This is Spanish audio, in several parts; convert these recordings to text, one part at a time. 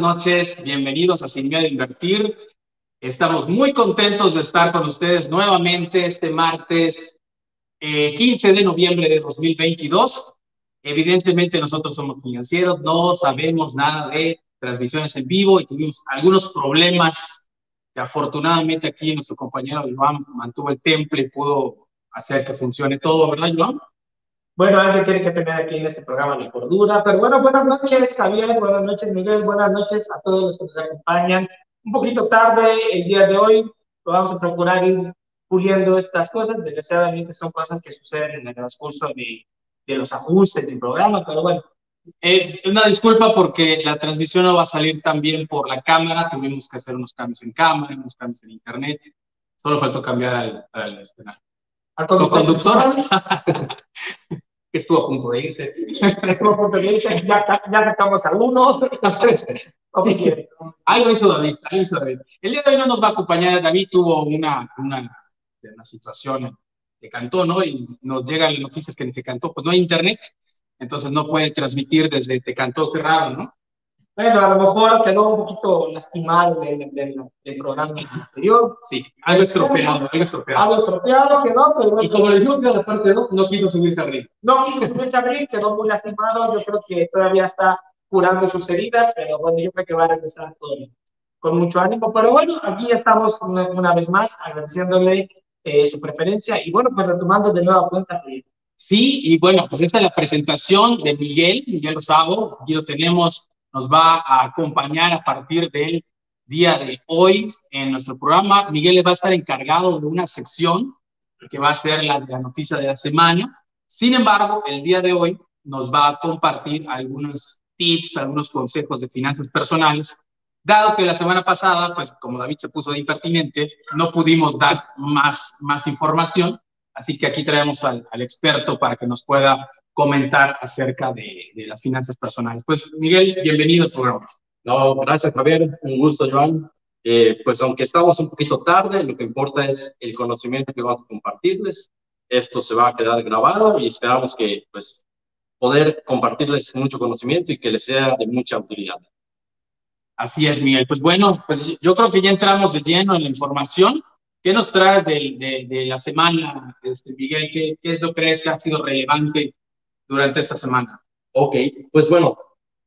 Noches, bienvenidos a Sin Miedo a Invertir. Estamos muy contentos de estar con ustedes nuevamente este martes 15 eh, de noviembre de 2022. Evidentemente nosotros somos financieros, no sabemos nada de transmisiones en vivo y tuvimos algunos problemas que afortunadamente aquí nuestro compañero Iván mantuvo el temple y pudo hacer que funcione todo, ¿verdad Iván? Bueno, alguien tiene que tener aquí en este programa la cordura, pero bueno, buenas noches Javier, buenas noches Miguel, buenas noches a todos los que nos acompañan. Un poquito tarde el día de hoy, lo vamos a procurar ir puliendo estas cosas, desgraciadamente son cosas que suceden en el transcurso de, de los ajustes del programa, pero bueno. Eh, una disculpa porque la transmisión no va a salir también por la cámara, tuvimos que hacer unos cambios en cámara, unos cambios en internet, solo faltó cambiar al, al, este, al conductor. que estuvo a punto de irse. estuvo a punto de irse, ya, ya sacamos a uno. sí. Ahí lo hizo David, ahí hizo David. El día de hoy no nos va a acompañar, David tuvo una, una, una situación de Cantó, ¿no? Y nos llegan las noticias que en Tecantó, pues no hay internet, entonces no puede transmitir desde Tecantó, qué raro, ¿no? Bueno, a lo mejor quedó un poquito lastimado del, del, programa anterior. Sí, algo estropeado, algo estropeado. Algo estropeado quedó, pero... Y como le dijimos que la parte 2, no quiso subirse a ring. No quiso subirse a ring, quedó muy lastimado. Yo creo que todavía está curando sus heridas, pero bueno, yo creo que va a regresar con, con mucho ánimo. Pero bueno, aquí estamos una, vez más agradeciéndole eh, su preferencia y bueno, pues retomando de nueva cuenta. Sí, y bueno, pues esta es la presentación de Miguel, Miguel Rosado. Aquí lo tenemos nos va a acompañar a partir del día de hoy en nuestro programa. Miguel va a estar encargado de una sección que va a ser la, la noticia de la semana. Sin embargo, el día de hoy nos va a compartir algunos tips, algunos consejos de finanzas personales, dado que la semana pasada, pues como David se puso de impertinente, no pudimos dar más, más información, así que aquí traemos al experto para que nos pueda comentar acerca de, de, las finanzas personales. Pues Miguel, bienvenido al programa. No, gracias Javier, un gusto Joan. Eh, pues aunque estamos un poquito tarde, lo que importa es el conocimiento que vamos a compartirles. Esto se va a quedar grabado y esperamos que pues poder compartirles mucho conocimiento y que les sea de mucha utilidad. Así es, Miguel. Pues bueno, pues yo creo que ya entramos de lleno en la información. ¿Qué nos traes de, de, de la semana, este, Miguel? ¿Qué, ¿Qué, es lo que crees que ha sido relevante durante esta semana? Ok, pues bueno,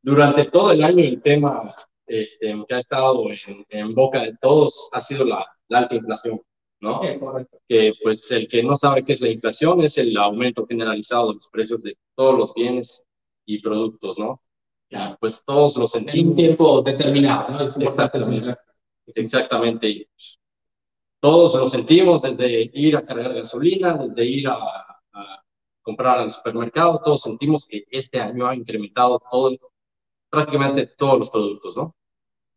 durante todo el año el tema este, que ha estado en, en boca de todos ha sido la, la alta inflación, ¿no? Correcto. Que pues el que no sabe qué es la inflación es el aumento generalizado de los precios de todos los bienes y productos, ¿no? Ya, pues todos lo sentimos. En un tiempo determinado, ¿no? Exactamente. exactamente. Todos lo sentimos desde ir a cargar gasolina, desde ir a, comprar al supermercado, todos sentimos que este año ha incrementado todo, prácticamente todos los productos, ¿no?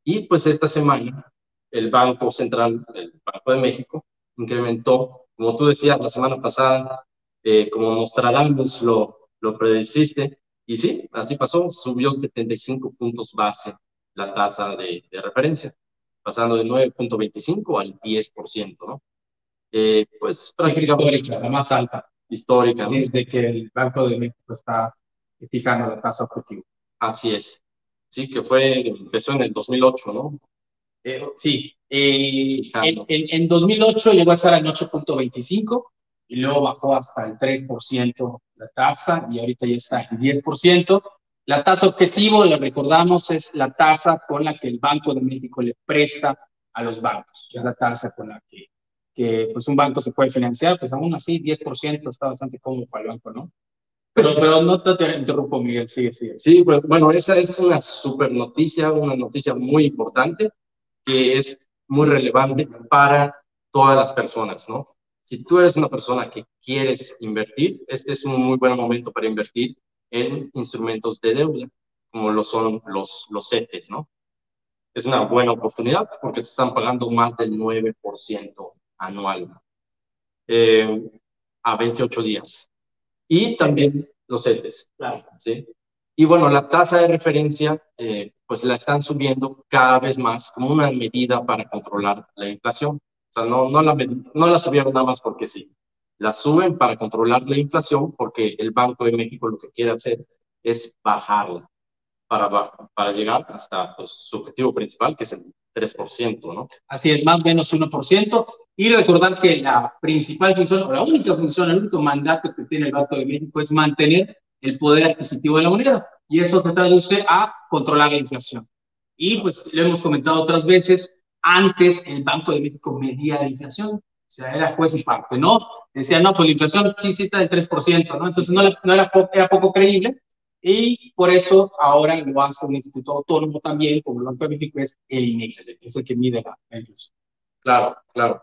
Y pues esta semana el Banco Central, el Banco de México, incrementó, como tú decías la semana pasada, eh, como Nostradamus lo, lo prediciste, y sí, así pasó, subió 75 puntos base la tasa de, de referencia, pasando de 9.25 al 10%, ¿no? Eh, pues prácticamente la más alta histórica. Desde que el Banco de México está fijando la tasa objetiva. Así es. Sí, que fue, empezó en el 2008, ¿no? Eh, sí. Eh, en, en, en, 2008 llegó a estar en 8.25 y luego bajó hasta el 3% la tasa y ahorita ya está en 10%. La tasa objetivo, le recordamos, es la tasa con la que el Banco de México le presta a los bancos. Es la tasa con la que que pues un banco se puede financiar, pues aún así 10% está bastante cómodo para el banco, ¿no? Pero, pero no te interrumpo, Miguel, sigue, sigue. Sí, pues bueno, esa es una super noticia, una noticia muy importante que es muy relevante para todas las personas, ¿no? Si tú eres una persona que quieres invertir, este es un muy buen momento para invertir en instrumentos de deuda, como lo son los, los CETES, ¿no? Es una buena oportunidad porque te están pagando más del 9% anual eh, a 28 días. Y también los CETES. Claro. ¿sí? Y bueno, la tasa de referencia, eh, pues la están subiendo cada vez más como una medida para controlar la inflación. O sea, no, no, la, no la subieron nada más porque sí. La suben para controlar la inflación porque el Banco de México lo que quiere hacer es bajarla. para, para llegar hasta pues, su objetivo principal, que es el 3%, ¿no? Así es, más o menos 1%. Y recordar que la principal función, o la única función, el único mandato que tiene el Banco de México es mantener el poder adquisitivo de la moneda. Y eso se traduce a controlar la inflación. Y pues lo hemos comentado otras veces, antes el Banco de México medía la inflación, o sea, era juez y parte, ¿no? Decía, no, pues la inflación sí, sí está del 3%, ¿no? Entonces no, no era, era poco creíble, y por eso ahora lo hace un instituto autónomo también, como el Banco de México, es el INEGI, es el que mide la inflación. Claro, claro.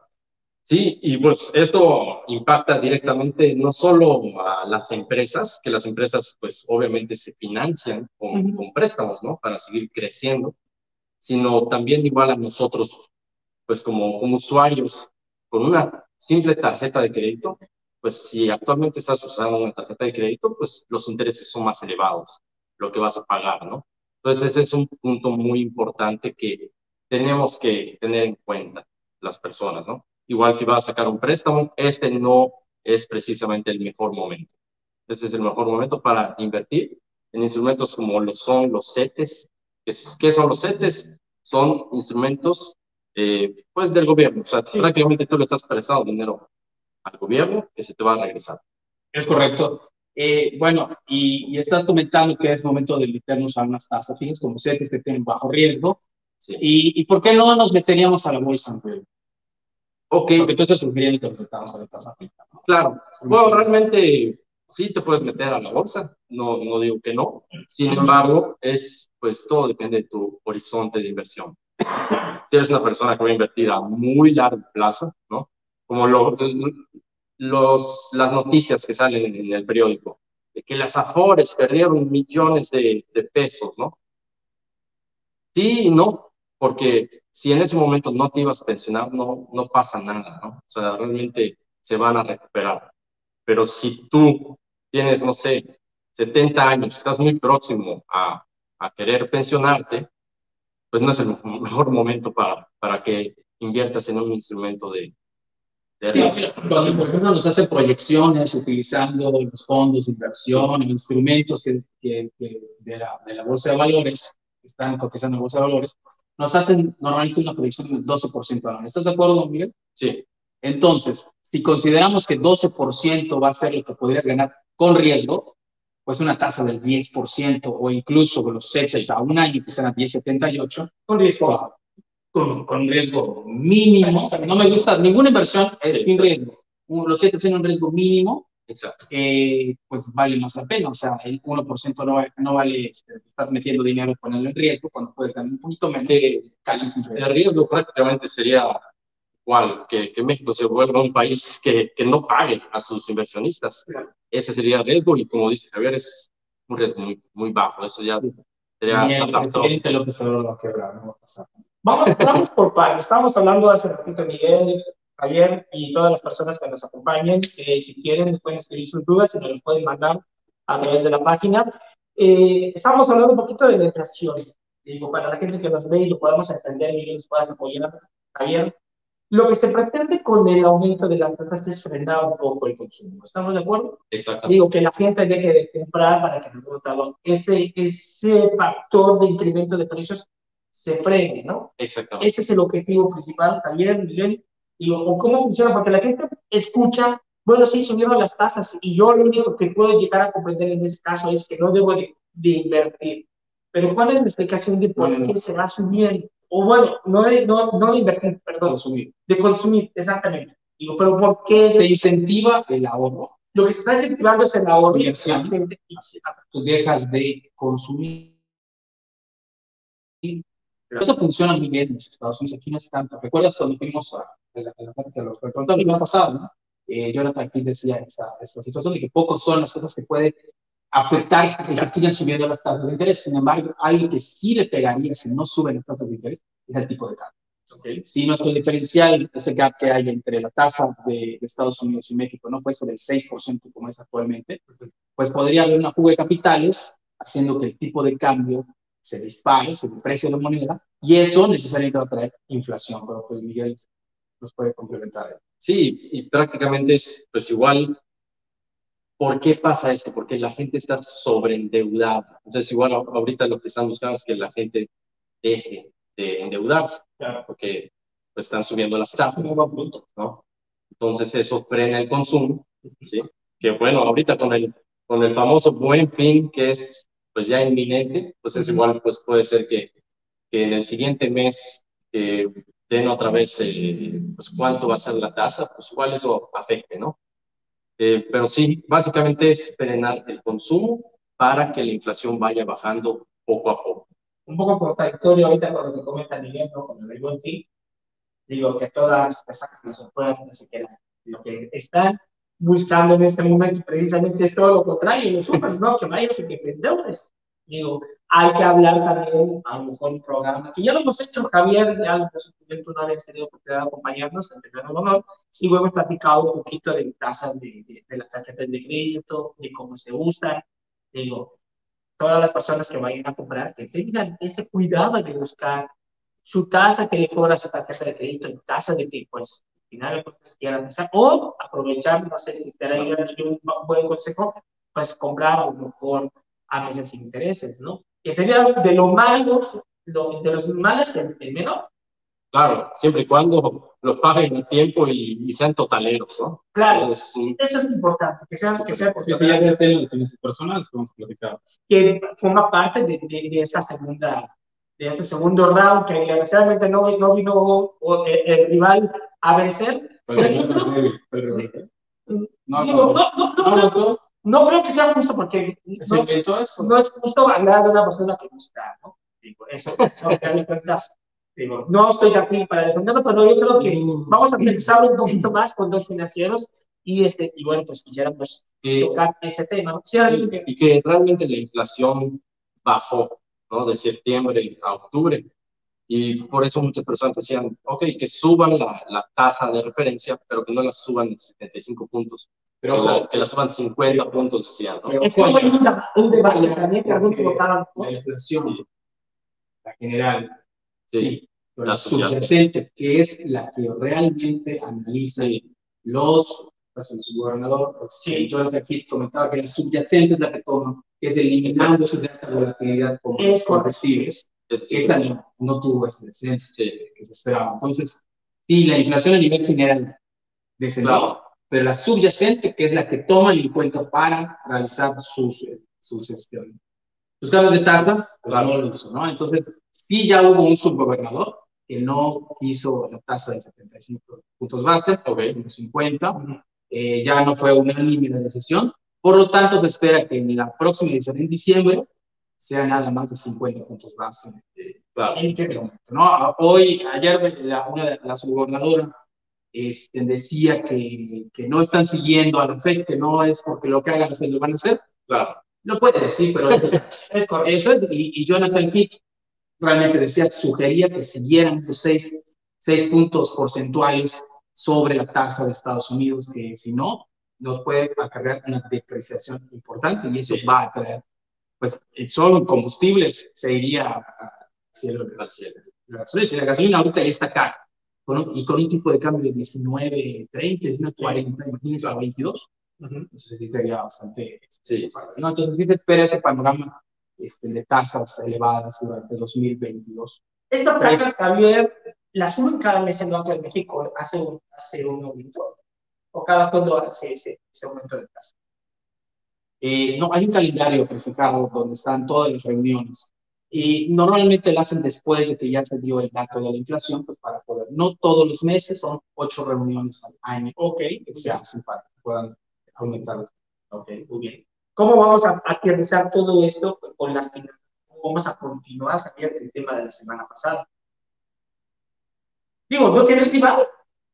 Sí, y pues esto impacta directamente no solo a las empresas, que las empresas pues obviamente se financian con, con préstamos, ¿no? Para seguir creciendo, sino también igual a nosotros, pues como, como usuarios, con una simple tarjeta de crédito, pues si actualmente estás usando una tarjeta de crédito, pues los intereses son más elevados, lo que vas a pagar, ¿no? Entonces ese es un punto muy importante que tenemos que tener en cuenta las personas, ¿no? Igual si vas a sacar un préstamo, este no es precisamente el mejor momento. Este es el mejor momento para invertir en instrumentos como lo son los CETES. ¿Qué son los CETES? Son instrumentos eh, pues del gobierno. O sea, prácticamente tú le estás prestando dinero al gobierno que se te va a regresar. Es correcto. Eh, bueno, y, estás comentando que es momento de meternos a unas tasas fijas como CETES que tienen bajo riesgo. Sí. Y, y, por qué no nos meteríamos a la bolsa? Ok. Porque tú estás sugiriendo que metamos a la tasa fija. ¿no? Claro. Bueno, realmente sí te puedes meter a la bolsa, no, no digo que no. Sin embargo, es, pues todo depende de tu horizonte de inversión. Si eres una persona que va a invertir a muy largo plazo, ¿no? Como los, las noticias que salen en el periódico, de que las Afores perdieron millones de, de pesos, ¿no? Sí y no, porque si en ese momento no te ibas a pensionar, no, no pasa nada, ¿no? O sea, realmente se van a recuperar. Pero si tú tienes, no sé, 70 años, estás muy próximo a, a querer pensionarte, pues no es el mejor momento para, para que inviertas en un instrumento de, Sí, cuando, por ejemplo, nos hacen proyecciones utilizando los fondos de inversión, instrumentos que, que, de, la, de, la, bolsa de valores, que están cotizando en la bolsa de valores, nos hacen normalmente una proyección del 12% anual. ¿Estás de acuerdo, Miguel? Sí. Entonces, si consideramos que 12% va a ser lo que podrías ganar con riesgo, pues una tasa del 10% o incluso los CETES a un año que están a 10,78, con riesgo bajo con, con riesgo mínimo. No me gusta, ninguna inversión es sin riesgo. Los siete tienen un riesgo mínimo, Exacto. Eh, pues vale más la pena. O sea, el 1% no, no vale este, estar metiendo dinero y ponerlo en riesgo cuando puedes ganar un poquito menos. casi sin riesgo. El riesgo prácticamente sería igual, que, que México se vuelva un país que, que no pague a sus inversionistas. Ese sería el riesgo y como dice Javier, es un riesgo muy, muy bajo. Eso ya sería... Y el presidente López Obrador va a quebrar, no va a pasar. Vamos, vamos por partes. Estábamos hablando hace ratito, Miguel, Javier y todas las personas que nos acompañen. Eh, si quieren, pueden escribir sus dudas y nos las pueden mandar a través de la página. Eh, estábamos hablando un poquito de inflación. Digo, para la gente que nos ve y lo podamos entender, Miguel, nos puedas apoyar, Javier. Lo que se pretende con el aumento de las tasas es frenar un poco el consumo. ¿Estamos de acuerdo? Exacto. Digo, que la gente deje de comprar para que no ese, ese factor de incremento de precios se frene, ¿no? Exactamente. Ese es el objetivo principal, Javier, Miguel. Y, o, cómo funciona, porque la gente escucha, bueno, sí, subieron las tasas y yo lo único que puedo llegar a comprender en ese caso es que no debo de, invertir. Pero ¿cuál es la explicación de por qué se va subiendo? O bueno, no de, no, no de invertir, perdón. Consumir. De consumir, exactamente. Digo, pero ¿por qué? Se incentiva el ahorro. Lo que se está incentivando es el ahorro. Tú dejas de consumir eso funciona muy bien en los Estados Unidos, aquí no es tanto. ¿Recuerdas cuando fuimos a, la, parte de los reportados el año pasado? ¿no? Eh, Jonathan aquí decía esta, esta situación de que pocos son las cosas que pueden afectar que sigan subiendo las tasas de interés. Sin embargo, algo que sí le pegaría si no suben las tasas de interés es el tipo de cambio. Okay. Si nuestro diferencial, ese gap que hay entre la tasa de, de, Estados Unidos y México no fuese del 6% como es actualmente, pues podría haber una fuga de capitales haciendo que el tipo de cambio se dispare, se precio de la moneda, y eso necesariamente va a traer inflación, pero pues Miguel nos puede complementar. Sí, y prácticamente es pues igual ¿Por qué pasa esto? Porque la gente está sobreendeudada. Entonces, igual ahorita lo que están buscando es que la gente deje de endeudarse, porque pues, están subiendo las tasas, ¿no? Entonces, eso frena el consumo, ¿sí? Que bueno, ahorita con el, con el famoso buen fin, que es pues ya inminente, pues es igual, pues puede ser que, que en el siguiente mes eh, den otra vez eh, pues cuánto va a ser la tasa, pues igual eso afecte, ¿no? Eh, pero sí, básicamente es frenar el consumo para que la inflación vaya bajando poco a poco. Un poco contradictorio ahorita con lo que comenta Miguel, ¿no? Con el buen fin. Digo que todas te sacan las ofertas, así que lo que están buscando en este momento precisamente es todo lo contrario, los supers, ¿no? Que vayas y que te endeudes. Digo, hay que hablar también, a lo mejor un programa, que ya lo hemos hecho, Javier, ya en su no habías tenido oportunidad de acompañarnos, en primer honor, y luego hemos platicado un poquito de tasas de, de, de, las tarjetas de crédito, de cómo se usan, digo, todas las personas que vayan a comprar, que tengan ese cuidado de buscar su tasa que le cobra su tarjeta de crédito, en tasa de que, pues, al final pues, quieran usar, o aprovechar, no sé si te un buen consejo, pues comprar a lo mejor a meses intereses, ¿no? Que sería de lo malo, lo, de los males el, el menor. Claro, siempre y cuando lo paguen a tiempo y, y, sean totaleros, ¿no? Claro, es un... eso es importante, que sea, que sea porque ya tienen personales, como hemos platicado. Que forma parte de, de, de, esta segunda, de este segundo round, que desgraciadamente no, no vino o, el, el, rival a vencer. Pero, no, no, no, no, no creo que sea justo porque no, no, es justo hablar de una persona que no está, ¿no? Digo, eso, eso me cuentas, digo, no estoy aquí para defenderlo, pero yo creo que vamos a pensar un poquito más con dos financieros y, este, y bueno, pues quisiera pues, tocar ese tema. Sí, sí, y que realmente la inflación bajó, ¿no? De septiembre a octubre. Y por eso muchas personas decían, ok, que suban la, la tasa de referencia, pero que no la suban en 75 puntos. Pero que la, que la suban 50 puntos, decían, ¿no? Es que hay un, debate también que algún votaron. La inflación, la general, sí. sí pero la subyacente, que es la que realmente analiza sí. los, pues el subgobernador, pues, sí. Jonathan Heath comentaba que la subyacente es la que toma, es eliminando su alta volatilidad como los combustibles. Esta no, no, tuvo ese descenso sí. que se esperaba. Entonces, sí, la inflación a nivel general descendió. Claro pero la subyacente, que es la que toman en cuenta para realizar sus, sus, gestiones. Los casos de tasa, pues no lo hizo, ¿no? Entonces, sí ya hubo un subgobernador que no hizo la tasa de 75 puntos base, okay. 50, eh, ya no fue unánime la decisión, por lo tanto se espera que en la próxima edición, en diciembre, sea nada más de 50 puntos base. Eh, claro. en qué momento, ¿no? Hoy, ayer, la, una de las subgobernadoras este, decía que, que, no están siguiendo a la FED, que no es porque lo que haga la FED lo van a hacer. Claro. No puede decir, pero es correcto. Eso, y, y Jonathan Pick realmente decía, sugería que siguieran los seis, seis puntos porcentuales sobre la tasa de Estados Unidos, que si no, nos puede acarrear una depreciación importante y eso va a traer, pues, solo combustibles se iría a cielo, al cielo. La gasolina, la gasolina ahorita ya está cara con un, y con un tipo de cambio de 19, 30, 19, 40, imagínense a 22. Uh -huh. Entonces sí sería bastante... Sí, ¿no? Entonces sí se espera ese panorama este, de tasas elevadas durante 2022. Estas tasas, Javier, las mes en Banco de México, hace un, hace un aumento, o cada cuándo hace ese, ese aumento de tasas. Eh, no, hay un calendario prefijado donde están todas las reuniones y normalmente lo hacen después de que ya se dio el dato de la inflación, pues para poder, no todos los meses, son ocho reuniones al año, ok, que se hacen para que puedan aumentar. Ok, muy bien. ¿Cómo vamos a aterrizar todo esto con las finanzas? ¿Cómo vamos a continuar sabiendo el tema de la semana pasada? Digo, ¿no tienes rival?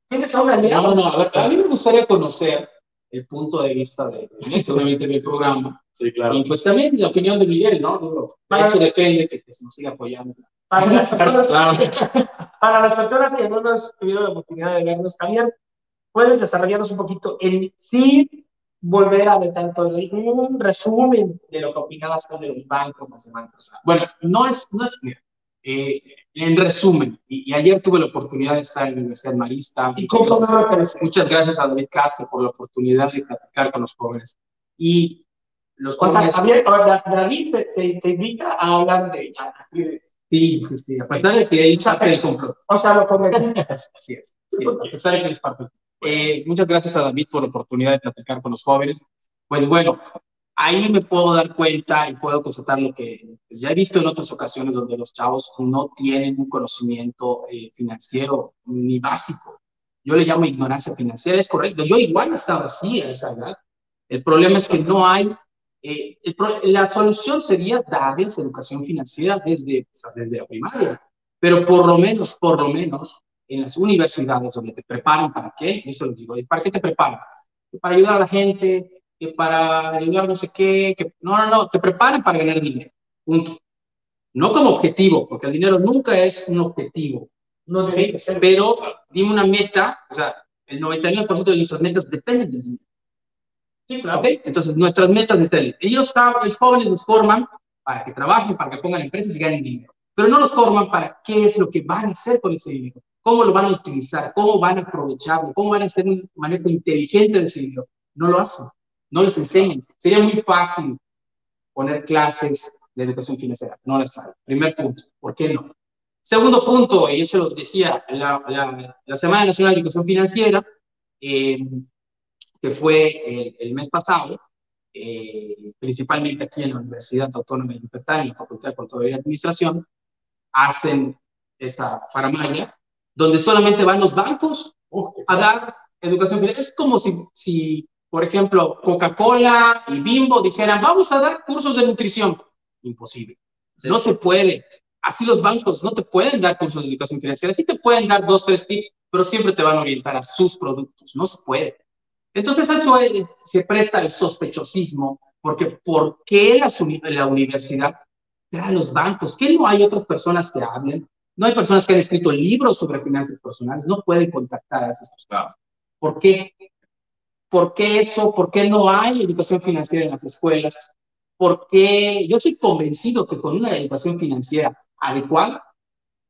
¿Tienes a una aliado? No, no, a, ver, a mí me gustaría conocer el punto de vista de, de seguramente mi programa. Sí, claro. Y pues también la opinión de Miguel, ¿no? Para eso depende que pues, nos siga apoyando. Para las, personas, claro. para las personas que no nos tuvieron la oportunidad de vernos, Javier, puedes desarrollarnos un poquito en sí, volver a ver tanto un resumen de lo que opinabas con los bancos la semana pasada. Bueno, no es, no es eh, en resumen, y, y, ayer tuve la oportunidad de estar en la Universidad Marista. ¿Y muchas, gracias a David Castro por la oportunidad de platicar con los jóvenes. y los O sea, jóvenes... Da- David te, te, te invita a hablar de ella. Sí, sí, sí, a pesar de que él sabe el complot. O sea, lo convenciste. Así es, es, a pesar de que él parte. Eh, muchas gracias a David por la oportunidad de platicar con los jóvenes. Pues bueno, ahí me puedo dar cuenta y puedo constatar lo que pues, ya he visto en otras ocasiones donde los chavos no tienen un conocimiento eh, financiero ni básico. Yo le llamo ignorancia financiera, es correcto. Yo igual estaba así a esa edad. El problema es que no hay, eh, el la solución sería darles educación financiera desde, o sea, desde la primaria, pero por lo menos, por lo menos, en las universidades donde te preparan para qué, eso les digo, ¿para qué te preparan? Para ayudar a la gente, que para ayudar no sé qué, que no, no, no, te preparan para ganar dinero, punto. No como objetivo, porque el dinero nunca es un objetivo, No debe ser. pero dime una meta, o sea, el 99% de nuestras metas dependen del dinero. Sí, claro. ¿ok? Entonces, nuestras metas de tele. Ellos, los jóvenes los forman para que trabajen, para que pongan empresas y ganen dinero. Pero no los forman para qué es lo que van a hacer con ese dinero, cómo lo van a utilizar, cómo van a aprovecharlo, cómo van a hacer un manejo inteligente de ese dinero. No lo hacen, no les enseñan. Sería muy fácil poner clases de educación financiera, no las hay. Primer punto, ¿por qué no? Segundo punto, y eso los decía, la, la, la Semana Nacional de Educación Financiera, eh, que fue el, el mes pasado, eh, principalmente aquí en la Universidad Autónoma de Yucatán, en la Facultad de Contaduría y Administración, hacen esta faramaya, donde solamente van los bancos a dar educación financiera. Es como si, si por ejemplo, Coca-Cola y Bimbo dijeran, vamos a dar cursos de nutrición. Imposible. No se puede. Así los bancos no te pueden dar cursos de educación financiera. Sí te pueden dar dos, tres tips, pero siempre te van a orientar a sus productos. No se puede. Entonces eso es- se presta al sospechosismo, porque ¿por qué uni- la universidad trae a los bancos? ¿Qué no hay otras personas que hablen? No hay personas que han escrito libros sobre finanzas personales, no pueden contactar a esas personas. ¿Por qué? ¿Por qué eso? ¿Por qué no hay educación financiera en las escuelas? ¿Por qué? Yo estoy convencido que con una educación financiera adecuada,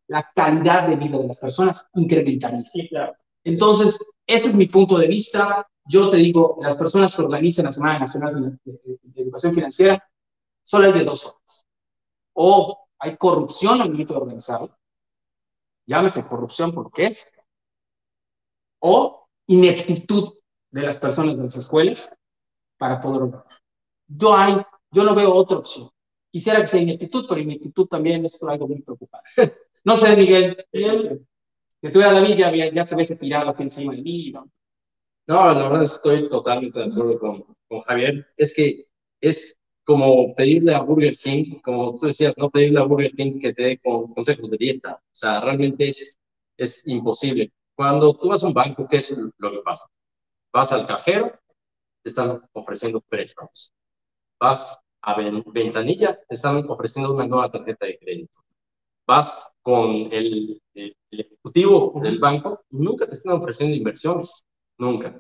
la calidad de vida de las personas incrementaría. Sí, claro. Entonces, ese es mi punto de vista. Yo te digo, las personas que organizan la Semana Nacional de, de- de Educación Financiera, solo hay de dos zonas. O hay corrupción al momento de organizarlo, llámese corrupción porque es, o ineptitud de las personas de las escuelas para poder. Yo, hay, yo no veo otra opción. Quisiera que sea ineptitud, pero ineptitud también es algo muy preocupante. No sé, Miguel, si estuviera David ya, ya se hubiese tirado aquí encima de mí, ¿no? No, la verdad estoy totalmente de acuerdo con, con Javier. Es que es como pedirle a Burger King, como tú decías, no pedirle a Burger King que te dé con- consejos de dieta. O sea, realmente es, es imposible. Cuando tú vas a un banco, ¿qué es lo que pasa? Vas al cajero, te están ofreciendo préstamos. Vas a ven- ventanilla, te están ofreciendo una nueva tarjeta de crédito. Vas con el, el- ejecutivo del banco y nunca te están ofreciendo inversiones. Nunca.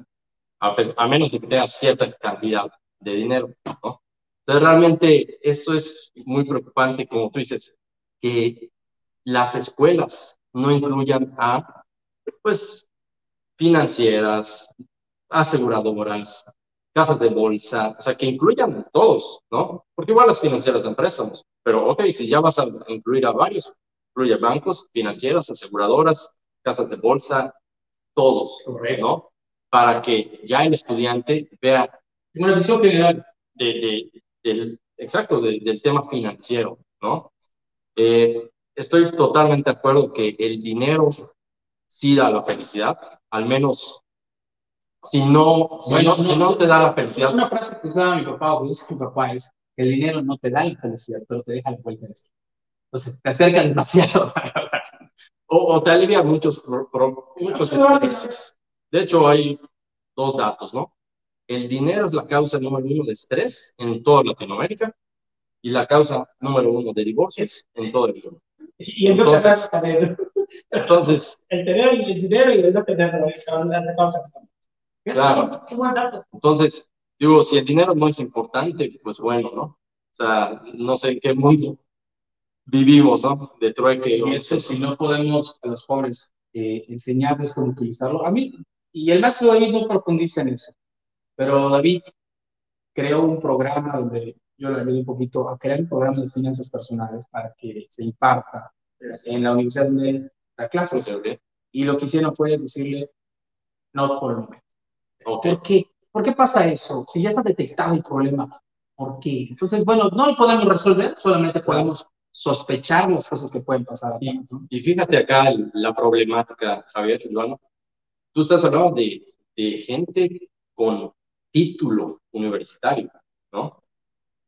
A, a menos de que tengas cierta cantidad de dinero, ¿no? Entonces, realmente eso es muy preocupante, como tú dices, que las escuelas no incluyan a, pues, financieras, aseguradoras, casas de bolsa, o sea, que incluyan todos, ¿no? Porque igual las financieras dan préstamos, pero ok, si ya vas a incluir a varios, incluye bancos, financieras, aseguradoras, casas de bolsa, todos, Correcto. ¿no? Para que ya el estudiante vea Una visión general. de, de- del, exacto, de- del tema financiero, ¿no? Eh, estoy totalmente de acuerdo que el dinero sí da la felicidad, al menos si no, si Bueno, no, si no, te da la felicidad, Una frase que usaba mi papá o que usa mi papá es, el dinero no te da la felicidad, pero te deja la vuelta de. Entonces, te acercas demasiado. o, o te alivia muchos, muchos estreses. De hecho, hay dos datos, ¿no? El dinero es la causa número uno de estrés en toda Latinoamérica y la causa número uno de divorcios en todo el mundo. Y Entonces- tener, Entonces, el tener el dinero y el no tener la causa. Claro. Entonces, digo, si el dinero no es importante, pues bueno, ¿no? O sea, no sé en qué mundo vivimos, ¿no? De trueque. Y o- eso, si no podemos a los jóvenes eh, enseñarles cómo utilizarlo. A mí, y el maestro David no profundiza en eso, pero David, creó un programa donde yo le ayudé un poquito a crear un programa de finanzas personales para que se imparta en la universidad donde da clases. Y lo que hicieron fue decirle, no por el momento. ¿Por qué? ¿Por qué pasa eso? Si ya está detectado el problema, ¿por qué? Entonces, bueno, no lo podemos resolver, solamente podemos sospechar las cosas que pueden pasar. Aquí, Y fíjate acá la problemática, Javier, Ivano. Tú estás hablando de, de gente con título universitario, ¿no?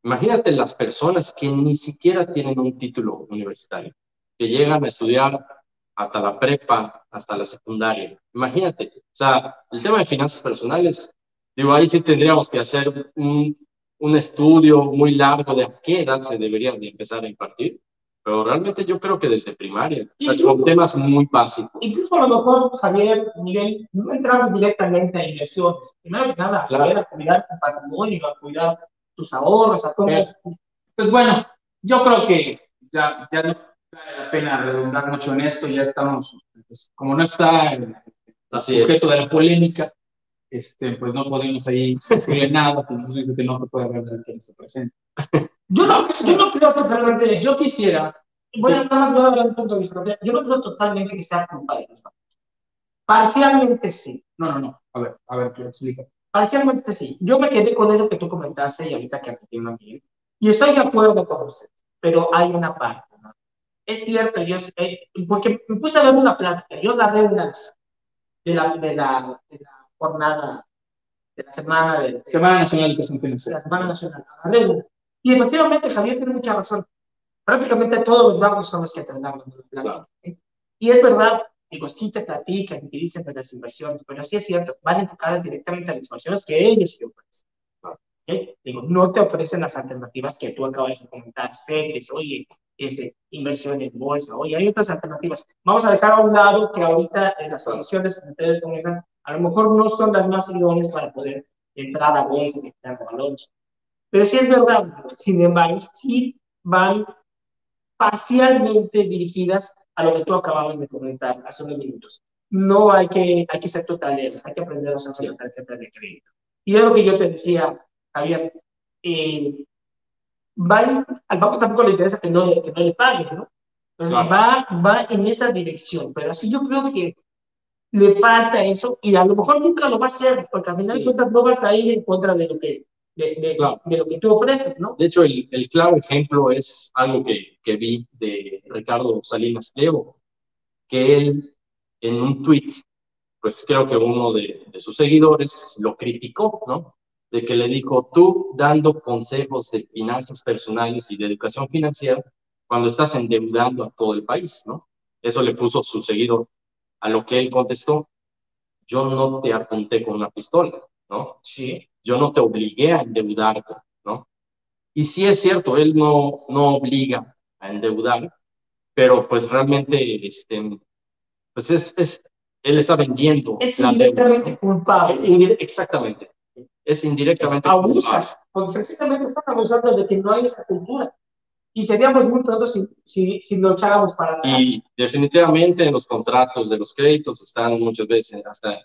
Imagínate las personas que ni siquiera tienen un título universitario, que llegan a estudiar hasta la prepa, hasta la secundaria. Imagínate, o sea, el tema de finanzas personales, digo, ahí sí tendríamos que hacer un, un estudio muy largo de a qué edad se debería de empezar a impartir, pero realmente yo creo que desde primaria, o sea, con temas muy básicos. Incluso a lo mejor, Javier, Miguel, no entramos directamente a inversiones. Primero que nada, claro. a cuidar tu patrimonio, a cuidar tus ahorros, a todo. Pues bueno, yo creo que ya, ya no vale la pena redundar mucho en esto, ya estamos, pues, como no está el, Así objeto de la polémica, este, pues no podemos ahí decirle nada, pues dice que no se puede hablar de que se presente. Yo no, yo no creo totalmente, Yo quisiera, bueno, nada más voy a hablar de un punto de vista, yo no creo totalmente que sea culpa de los bancos. Parcialmente sí. no, no, no, a ver, a ver, ¿qué explica? Parcialmente sí. Yo me quedé con eso que tú comentaste y ahorita que afirman bien. Y estoy de acuerdo con usted, pero hay una parte. Es cierto, yo, eh, porque me puse a ver una plática, yo la unas de la, de la, de la jornada, de la semana de... Semana Nacional de Educación de Financiera. la Semana Nacional. agarré una. Y efectivamente Javier tiene mucha razón. Prácticamente todos los bancos son los que atendamos. Claro. Y es verdad, digo, sí te platican y dicen de las inversiones, pero sí es cierto, van enfocadas directamente a las inversiones que ellos te ofrecen. Digo, no te ofrecen las alternativas que tú acabas de comentar, series, oye, este, inversión en bolsa, oye, hay otras alternativas. Vamos a dejar a un lado que ahorita en las soluciones que ustedes comentan, a lo mejor no son las más idóneas para poder entrar a bolsa y entrar a valores. Pero sí es verdad, sin embargo, sí van parcialmente dirigidas a lo que tú acababas de comentar hace unos minutos. No hay que, hay que ser totaleros, hay que aprender a usar la tarjeta de crédito. Y es lo que yo te decía, Javier, eh, va, al banco tampoco le interesa que no, le- que no le pagues, ¿no? Entonces Claro. va, va en esa dirección, pero así yo creo que le falta eso y a lo mejor nunca lo va a hacer, porque al final de Sí. cuentas no vas a ir en contra de lo que, de, de- Claro. de lo que tú ofreces, ¿no? De hecho, el, el claro ejemplo es algo que, que vi de Ricardo Salinas Pliego, que él en un tweet, pues creo que uno de, de sus seguidores lo criticó, ¿no? De que le dijo, tú dando consejos de finanzas personales y de educación financiera cuando estás endeudando a todo el país, ¿no? Eso le puso su seguidor, a lo que él contestó, yo no te apunté con una pistola, ¿no? Sí. yo no te obligué a endeudarte, ¿no? Y sí es cierto, él no, no obliga a endeudar, pero pues realmente, este, pues es, es, él está vendiendo Es indirectamente culpable. Exactamente, es indirectamente abusas, porque precisamente están abusando de que no hay esa cultura. Y seríamos muy tontos si, si, si lo echábamos para atrás. Y definitivamente en los contratos de los créditos están muchas veces hasta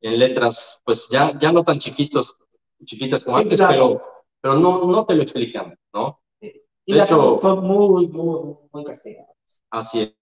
en letras, pues ya, ya no tan chiquitos, chiquitas como Sí, antes, claro. pero, pero no, no te lo explican, ¿no? y de las hecho- son muy, muy, muy castigadas. Así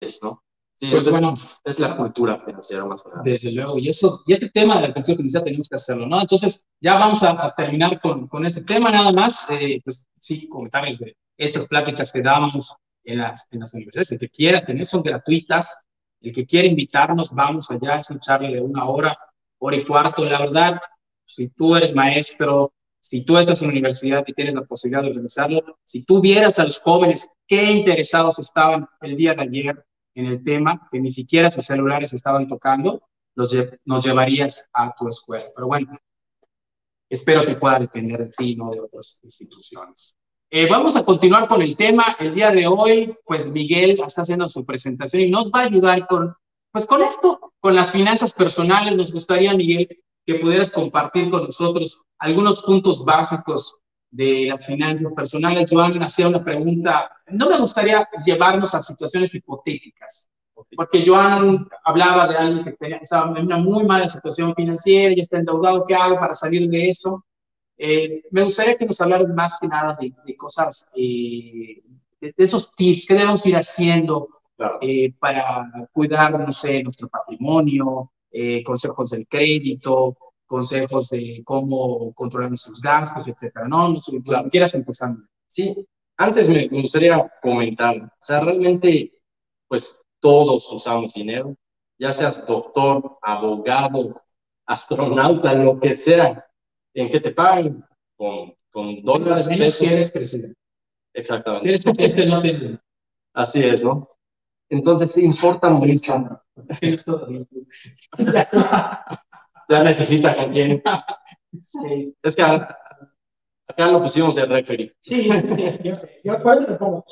es, ¿no? Sí, Pues es, bueno. es la cultura financiera más grande. Desde luego, y eso, y este tema de la cultura financiera tenemos que hacerlo, ¿no? Entonces, ya vamos a, a terminar con, con este tema, nada más, eh, pues sí, comentarios de estas pláticas que damos en las, en las universidades. El que quiera tener son gratuitas, el que quiera invitarnos, vamos allá, es un charla de una hora, hora y cuarto. La verdad, si tú eres maestro, si tú estás en la universidad y tienes la posibilidad de organizarlo, si tú vieras a los jóvenes qué interesados estaban el día de ayer en el tema, que ni siquiera sus celulares estaban tocando, los nos llevarías a tu escuela. Pero bueno, espero que pueda depender de ti, no de otras instituciones. Eh, vamos a continuar con el tema. El día de hoy, pues Miguel está haciendo su presentación y nos va a ayudar con, pues con esto, con las finanzas personales. Nos gustaría, Miguel, que pudieras compartir con nosotros algunos puntos básicos de las finanzas personales. Joan hacía una pregunta, no me gustaría llevarnos a situaciones hipotéticas, porque Joan hablaba de alguien que tenía, estaba en una muy mala situación financiera, y está endeudado, ¿qué hago para salir de eso? Eh, me gustaría que nos hablaran más que nada de, de cosas, eh, de, esos tips, qué debemos ir haciendo eh, para cuidar, no sé, nuestro patrimonio, consejos del crédito, consejos de cómo controlar nuestros gastos, etcétera, ¿no? claro. quieras empezar. Sí, antes me gustaría comentar, o sea, realmente, pues todos usamos dinero, ya seas doctor, abogado, astronauta, lo que sea, ¿en qué te pagan? Con, con dólares, pesos. Si eres presidente. Exactamente. Si eres no te... Así es, ¿no? Entonces, sí, importa mucho. ya necesita quién. Sí. Es que acá, lo pusimos de referee. Sí, sí, yo sé. Yo por eso pongo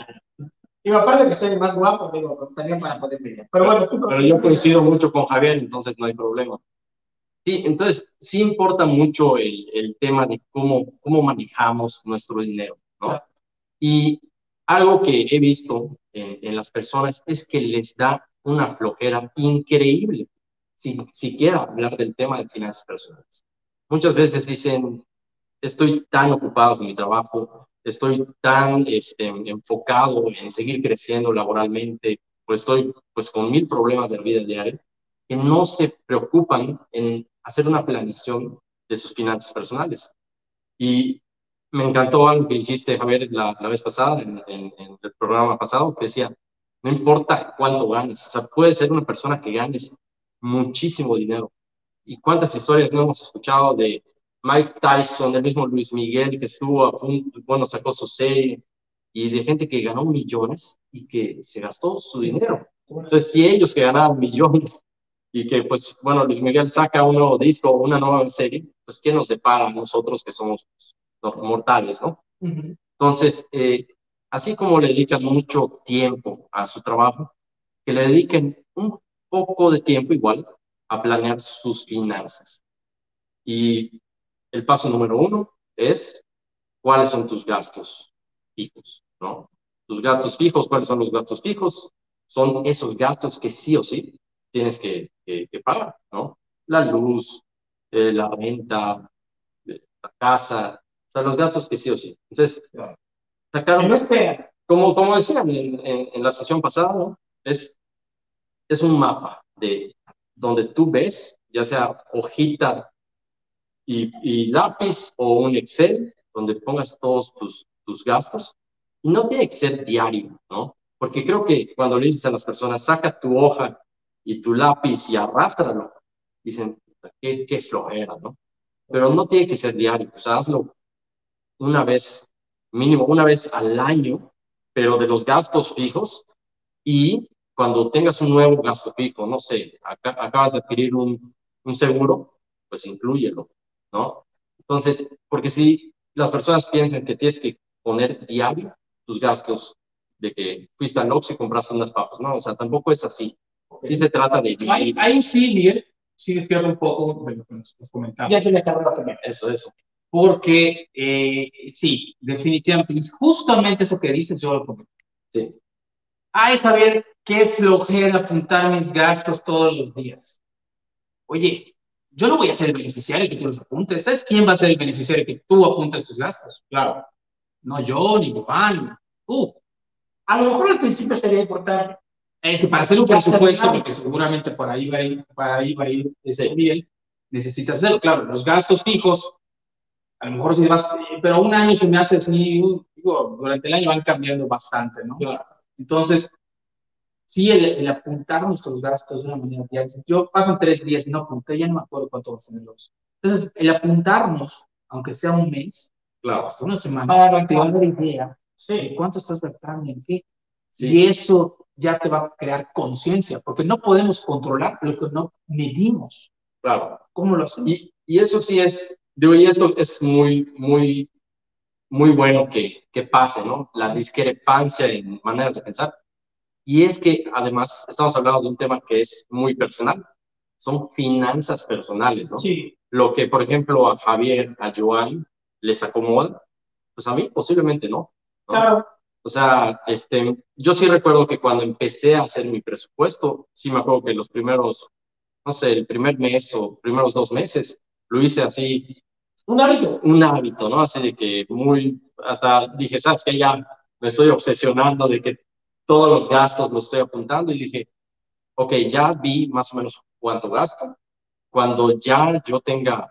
y aparte que soy más guapo, digo, también para poder ver. Pero bueno, tú... Pero yo coincido mucho con Javier, entonces no hay problema. Sí, entonces sí importa mucho el, el tema de cómo, cómo manejamos nuestro dinero, ¿no? Y algo que he visto en, en, las personas es que les da una flojera increíble si siquiera hablar del tema de finanzas personales. Muchas veces dicen, estoy tan ocupado con mi trabajo, estoy tan este, enfocado en seguir creciendo laboralmente, pues estoy pues con mil problemas de la vida diaria, que no se preocupan en hacer una planeación de sus finanzas personales. Y me encantó algo que dijiste, Javier, la, la vez pasada, en, en, el programa pasado, que decía, no importa cuánto ganes, o sea, puedes ser una persona que ganes muchísimo dinero. ¿Y cuántas historias no hemos escuchado de Mike Tyson, el mismo Luis Miguel que estuvo a punto, bueno, sacó su serie, y de gente que ganó millones y que se gastó su dinero. Entonces, si ellos que ganaban millones y que, pues, bueno, Luis Miguel saca un nuevo disco o una nueva serie, pues, ¿qué nos depara a nosotros que somos los mortales, no? Entonces, eh, así como le dedican mucho tiempo a su trabajo, que le dediquen un poco de tiempo igual a planear sus finanzas. Y el paso número uno es cuáles son tus gastos fijos, ¿no? Tus gastos fijos, ¿cuáles son los gastos fijos? Son esos gastos que sí o sí tienes que, que, pagar, ¿no? La luz, eh, la renta, eh, la casa, o sea, los gastos que sí o sí. Entonces, sacar, como, como decían en, en, la sesión pasada, ¿no? es, es un mapa de donde tú ves, ya sea hojita y, lápiz o un Excel donde pongas todos tus, tus gastos. Y no tiene que ser diario, ¿no? Porque creo que cuando le dices a las personas, saca tu hoja y tu lápiz y arrástralo, dicen, qué, qué flojera, ¿no? Pero no tiene que ser diario, o sea, hazlo una vez, mínimo una vez al año, pero de los gastos fijos y cuando tengas un nuevo gasto fijo, no sé, acabas de adquirir un, un seguro, pues inclúyelo. ¿no? Entonces, porque si las personas piensan que tienes que poner diario tus gastos de que fuiste al Oxxo y compraste unas papas, ¿no? O sea, tampoco es así. Sí se trata de... Ahí, ahí sí, Miguel, sí describo un poco de lo que nos, comentamos. Ya se me también. Eso, eso. Porque eh, sí, definitivamente, justamente eso que dices, yo lo comento. Sí. Ay, Javier, qué flojera apuntar mis gastos todos los días. Oye, yo no voy a ser el beneficiario que tú los apuntes. ¿Sabes quién va a ser el beneficiario que tú apuntes tus gastos? Claro. No yo, ni Giovanni, tú. A lo mejor al principio sería importante. Es que para hacer un presupuesto, porque seguramente por ahí va a ir, para ahí va a ir ese bien, necesitas hacerlo. Claro, los gastos fijos, a lo mejor si vas, pero un año se me hace así, digo, durante el año van cambiando bastante, ¿no? Claro. Entonces, sí, el, apuntar nuestros gastos de una manera diaria. Yo paso tres días y no apunté, ya no me acuerdo cuánto va a ser los. Entonces, el apuntarnos, aunque sea un mes, claro. hasta una semana, para te va a dar idea de cuánto estás gastando, en qué. Y eso ya te va a crear conciencia, porque no podemos controlar lo que no medimos. Claro. ¿Cómo lo hacemos? Y, y eso sí es, digo, y esto es muy, muy, muy bueno que, que pase, ¿no? La discrepancia en maneras de pensar y es que además estamos hablando de un tema que es muy personal. Son finanzas personales, ¿no? Sí. Lo que, por ejemplo, a Javier, a Joan les acomoda, pues a mí posiblemente no. Claro. O sea, este, yo sí recuerdo que cuando empecé a hacer mi presupuesto, sí me acuerdo que los primeros, no sé, el primer mes o primeros dos meses, lo hice así. Un hábito. Un hábito, ¿no? Así de que muy, hasta dije, ¿sabes qué? Ya me estoy obsesionando de que todos los gastos los estoy apuntando y dije, ok, ya vi más o menos cuánto gasto. Cuando ya yo tenga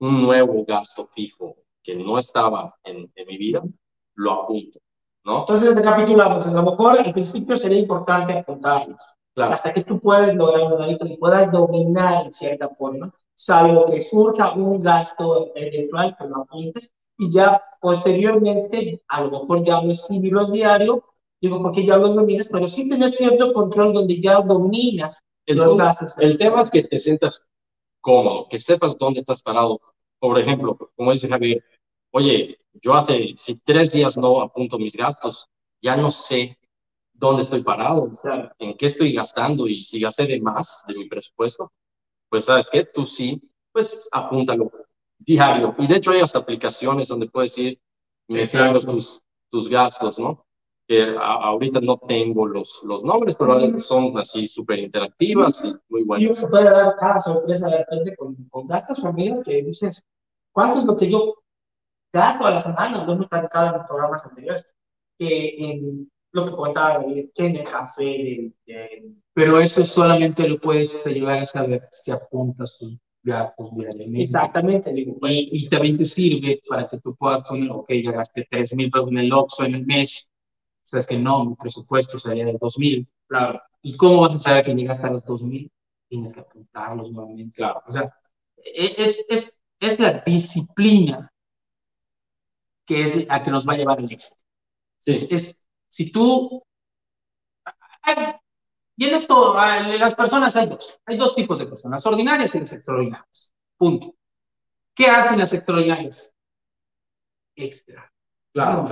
un nuevo gasto fijo que no estaba en, en mi vida, lo apunto. ¿no? Entonces, recapitulamos, a lo mejor al principio sería importante apuntarlos, claro. hasta que tú puedas lograr un hábito y puedas dominar en cierta forma, salvo que surja un gasto eventual que lo apuntes y ya posteriormente, a lo mejor ya no escribirlos diario, digo porque ya los dominas, pero sí tener cierto control donde ya dominas el, los gastos. El tema es que te sientas cómodo, que sepas dónde estás parado. Por ejemplo, como dice Javier, oye, yo hace, si tres días no apunto mis gastos, ya no sé dónde estoy parado, en qué estoy gastando y si gasté de más de mi presupuesto, pues sabes qué, tú sí, pues apúntalo diario. Y de hecho hay hasta aplicaciones donde puedes ir mezclando tus, tus gastos, ¿no? Que ahorita no tengo los, los nombres, pero son así súper interactivas y muy buenas. Y uno se puede dar cada sorpresa de repente con, con gastos o amigos que dices, ¿cuánto es lo que yo gasto a la semana, lo hemos platicado en programas anteriores, que en lo que que en el café, pero eso solamente lo puedes ayudar a saber si apuntas tus gastos diariamente. Exactamente. Digo, pues, y, también te sirve para que tú puedas poner, ok, ya gasté 3 mil pesos en el Oxxo en el mes, sabes que no, mi presupuesto sería de 2 mil. Claro. ¿Y cómo vas a saber que llegaste a los 2 mil? Tienes que apuntarlos nuevamente. Claro. O sea, e, es, es, es la disciplina que es a que nos va a llevar el éxito. Es, si tú... y en esto, las personas hay dos. Hay dos tipos de personas, ordinarias y las extraordinarias. Punto. ¿Qué hacen las extraordinarias? Extra. Claro,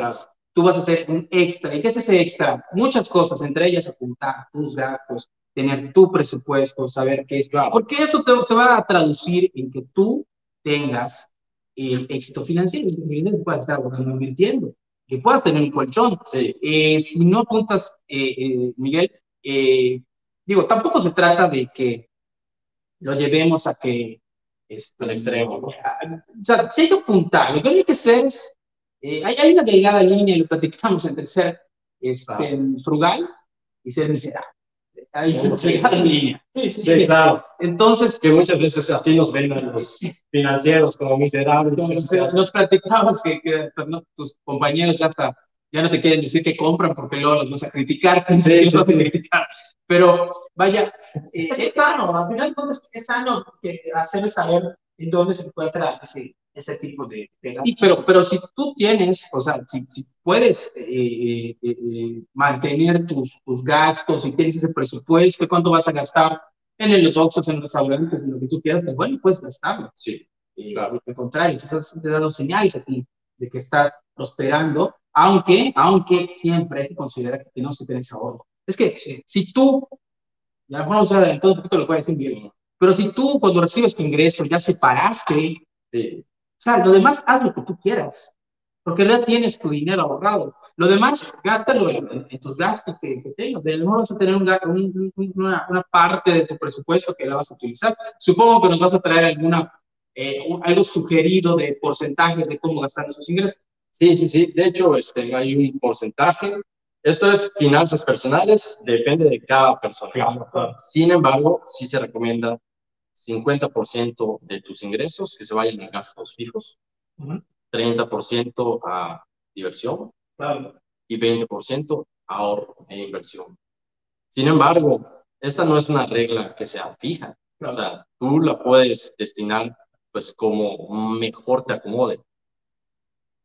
Tú vas a hacer un extra. ¿Y qué es ese extra? Muchas cosas, entre ellas apuntar tus gastos, tener tu presupuesto, saber qué es. Claro. Porque eso te, se va a traducir en que tú tengas el éxito financiero, puedas estar invirtiendo, que puedas tener un colchón. Eh, si no apuntas, eh, eh, Miguel, digo, tampoco se trata de que lo llevemos a que este, al extremo. O sea, si hay que apuntar, lo que hay que hacer es, hay, hay, una delgada línea, lo platicamos entre ser este, frugal y ser miserable. Hay una línea. Sí, claro. Entonces, que muchas veces así nos ven a los financieros como miserables. nos platicamos que, que pues, tus compañeros ya, ya no te quieren decir que compran porque luego los vas a criticar. Sí, los vas a criticar. Pero vaya. Eh, es sano, al final es sano que hacerles saber en dónde se encuentra ese, ese tipo de, Sí, pero, pero si tú tienes, o sea, si, si puedes eh, eh, eh, mantener tus, tus gastos, si tienes ese presupuesto, ¿cuánto vas a gastar en los Oxxos, en los restaurantes, en lo que tú quieras? Pues bueno, puedes gastarlo. Sí. Claro. Al contrario, estás dando señales a ti de que estás prosperando, aunque, aunque siempre hay que considerar que tenemos que tener ese ahorro. Es que si tú, y a lo mejor no todo un poquito lo puede decir bien, pero si tú cuando recibes tu ingreso ya separaste, sí. O sea, lo demás haz lo que tú quieras, porque ya tienes tu dinero ahorrado. Lo demás, gástalo en, tus gastos que, que tengas. De no vas a tener una, una, parte de tu presupuesto que la vas a utilizar. Supongo que nos vas a traer alguna, eh, algo sugerido de porcentajes de cómo gastar esos ingresos. Sí, sí, sí. De hecho, este, hay un porcentaje esto es finanzas personales, depende de cada persona. Sin embargo, sí se recomienda 50% de tus ingresos que se vayan a gastos fijos, 30% a diversión y 20% a ahorro e inversión. Sin embargo, esta no es una regla que sea fija. O sea, tú la puedes destinar pues como mejor te acomode.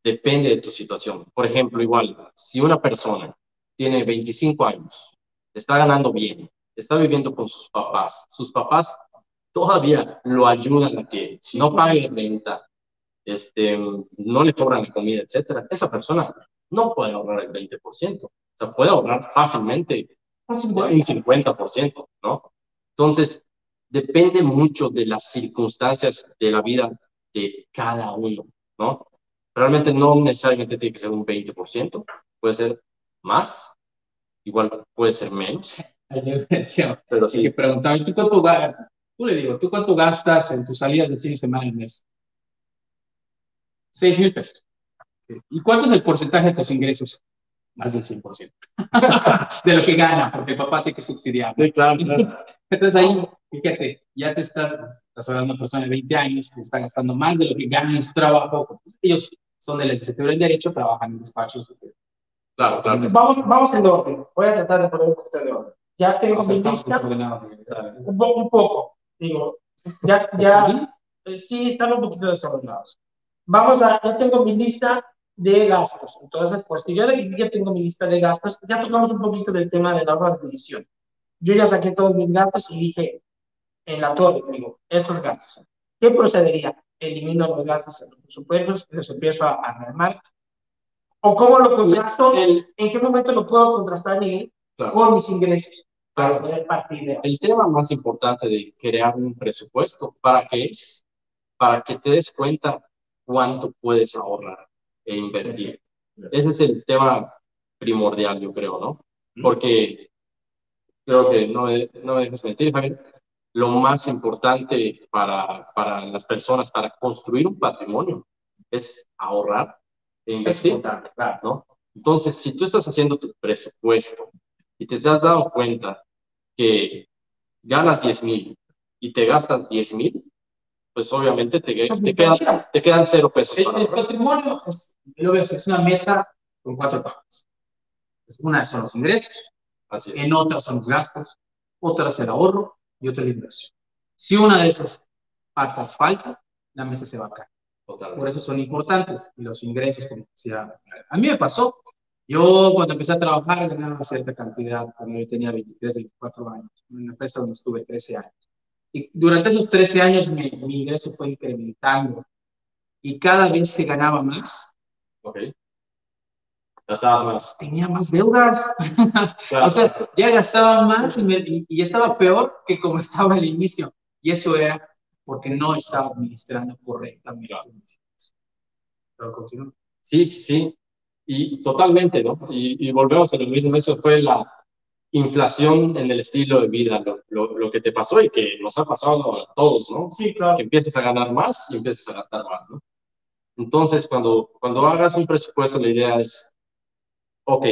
Depende de tu situación. Por ejemplo, igual, si una persona tiene 25 años, está ganando bien, está viviendo con sus papás, sus papás todavía lo ayudan a que no pague renta, este, no le cobran la comida, etcétera, esa persona no puede ahorrar el 20%, o sea, puede ahorrar fácilmente un 50%, ¿no? Entonces, depende mucho de las circunstancias de la vida de cada uno, ¿no? Realmente no necesariamente tiene que ser un 20%, puede ser más, igual puede ser menos. Ayer me decía, Pero sí. que preguntaba, ¿y tú cuánto, tú le digo, ¿tú cuánto gastas en tus salidas de fin de semana al mes? Seis mil pesos. ¿Y cuánto es el porcentaje de tus ingresos? Más del 100%. de lo que gana, porque el papá tiene que subsidiar. sí, claro, claro. Entonces ahí, fíjate, ya te está, estás hablando de una persona de 20 años que está gastando más de lo que gana en su trabajo, pues, ellos son de la licenciatura en Derecho, trabajan en despachos. Claro, claro. Vamos, vamos en orden. Voy a tratar de poner un poquito de orden. Ya tengo O sea, mi lista, un poco, digo, ya, ya, eh, sí, están un poquito desordenados. Vamos a, ya tengo mi lista de gastos. Entonces, pues si yo de- ya tengo mi lista de gastos, ya tocamos un poquito del tema de la obra de división. Yo ya saqué todos mis gastos y dije, en la torre, digo, estos gastos. ¿Qué procedería? Elimino los gastos en los presupuestos, los empiezo a, a armar. ¿O cómo lo contrasto? El, ¿En qué momento lo puedo contrastar, Miguel, claro. con mis ingresos? Para poder partir. El tema más importante de crear un presupuesto, ¿para qué es? Para que te des cuenta cuánto puedes ahorrar e invertir. Ese es el tema primordial, yo creo, ¿no? Porque creo que no, no me dejes mentir, Javier. Lo más importante para, para las personas, para construir un patrimonio, es ahorrar e invertir. ¿no? Entonces, si tú estás haciendo tu presupuesto y te has dado cuenta que ganas 10 mil y te gastas 10 mil, pues obviamente te, te, quedan, te quedan cero pesos. El, el patrimonio es, lo veo así, es una mesa con cuatro. Pues una son los ingresos, Así es. en otras son los gastos, otra es el ahorro y otra la inversión. Si una de esas patas falta, la mesa se va a caer. Totalmente. Por eso son importantes los ingresos, como decía. A mí me pasó. Yo cuando empecé a trabajar ganaba cierta cantidad cuando yo tenía 23, 24 años, en una empresa donde estuve 13 años. Y durante esos 13 años mi, mi ingreso fue incrementando. Y cada vez que ganaba más, Ok. Gastabas más. tenía más deudas. Claro. O sea, ya gastaba más y, me- y- estaba peor que como estaba al inicio. Y eso era porque no estaba administrando correctamente. Pero continúa. Sí, sí, sí. Y totalmente, ¿no? Y, y volvemos a lo mismo. Eso fue la inflación en el estilo de vida, lo, lo, lo que te pasó y que nos ha pasado a todos, ¿no? Sí, claro. que empieces a ganar más y empieces a gastar más, ¿no? Entonces, cuando, cuando hagas un presupuesto, la idea es, ok,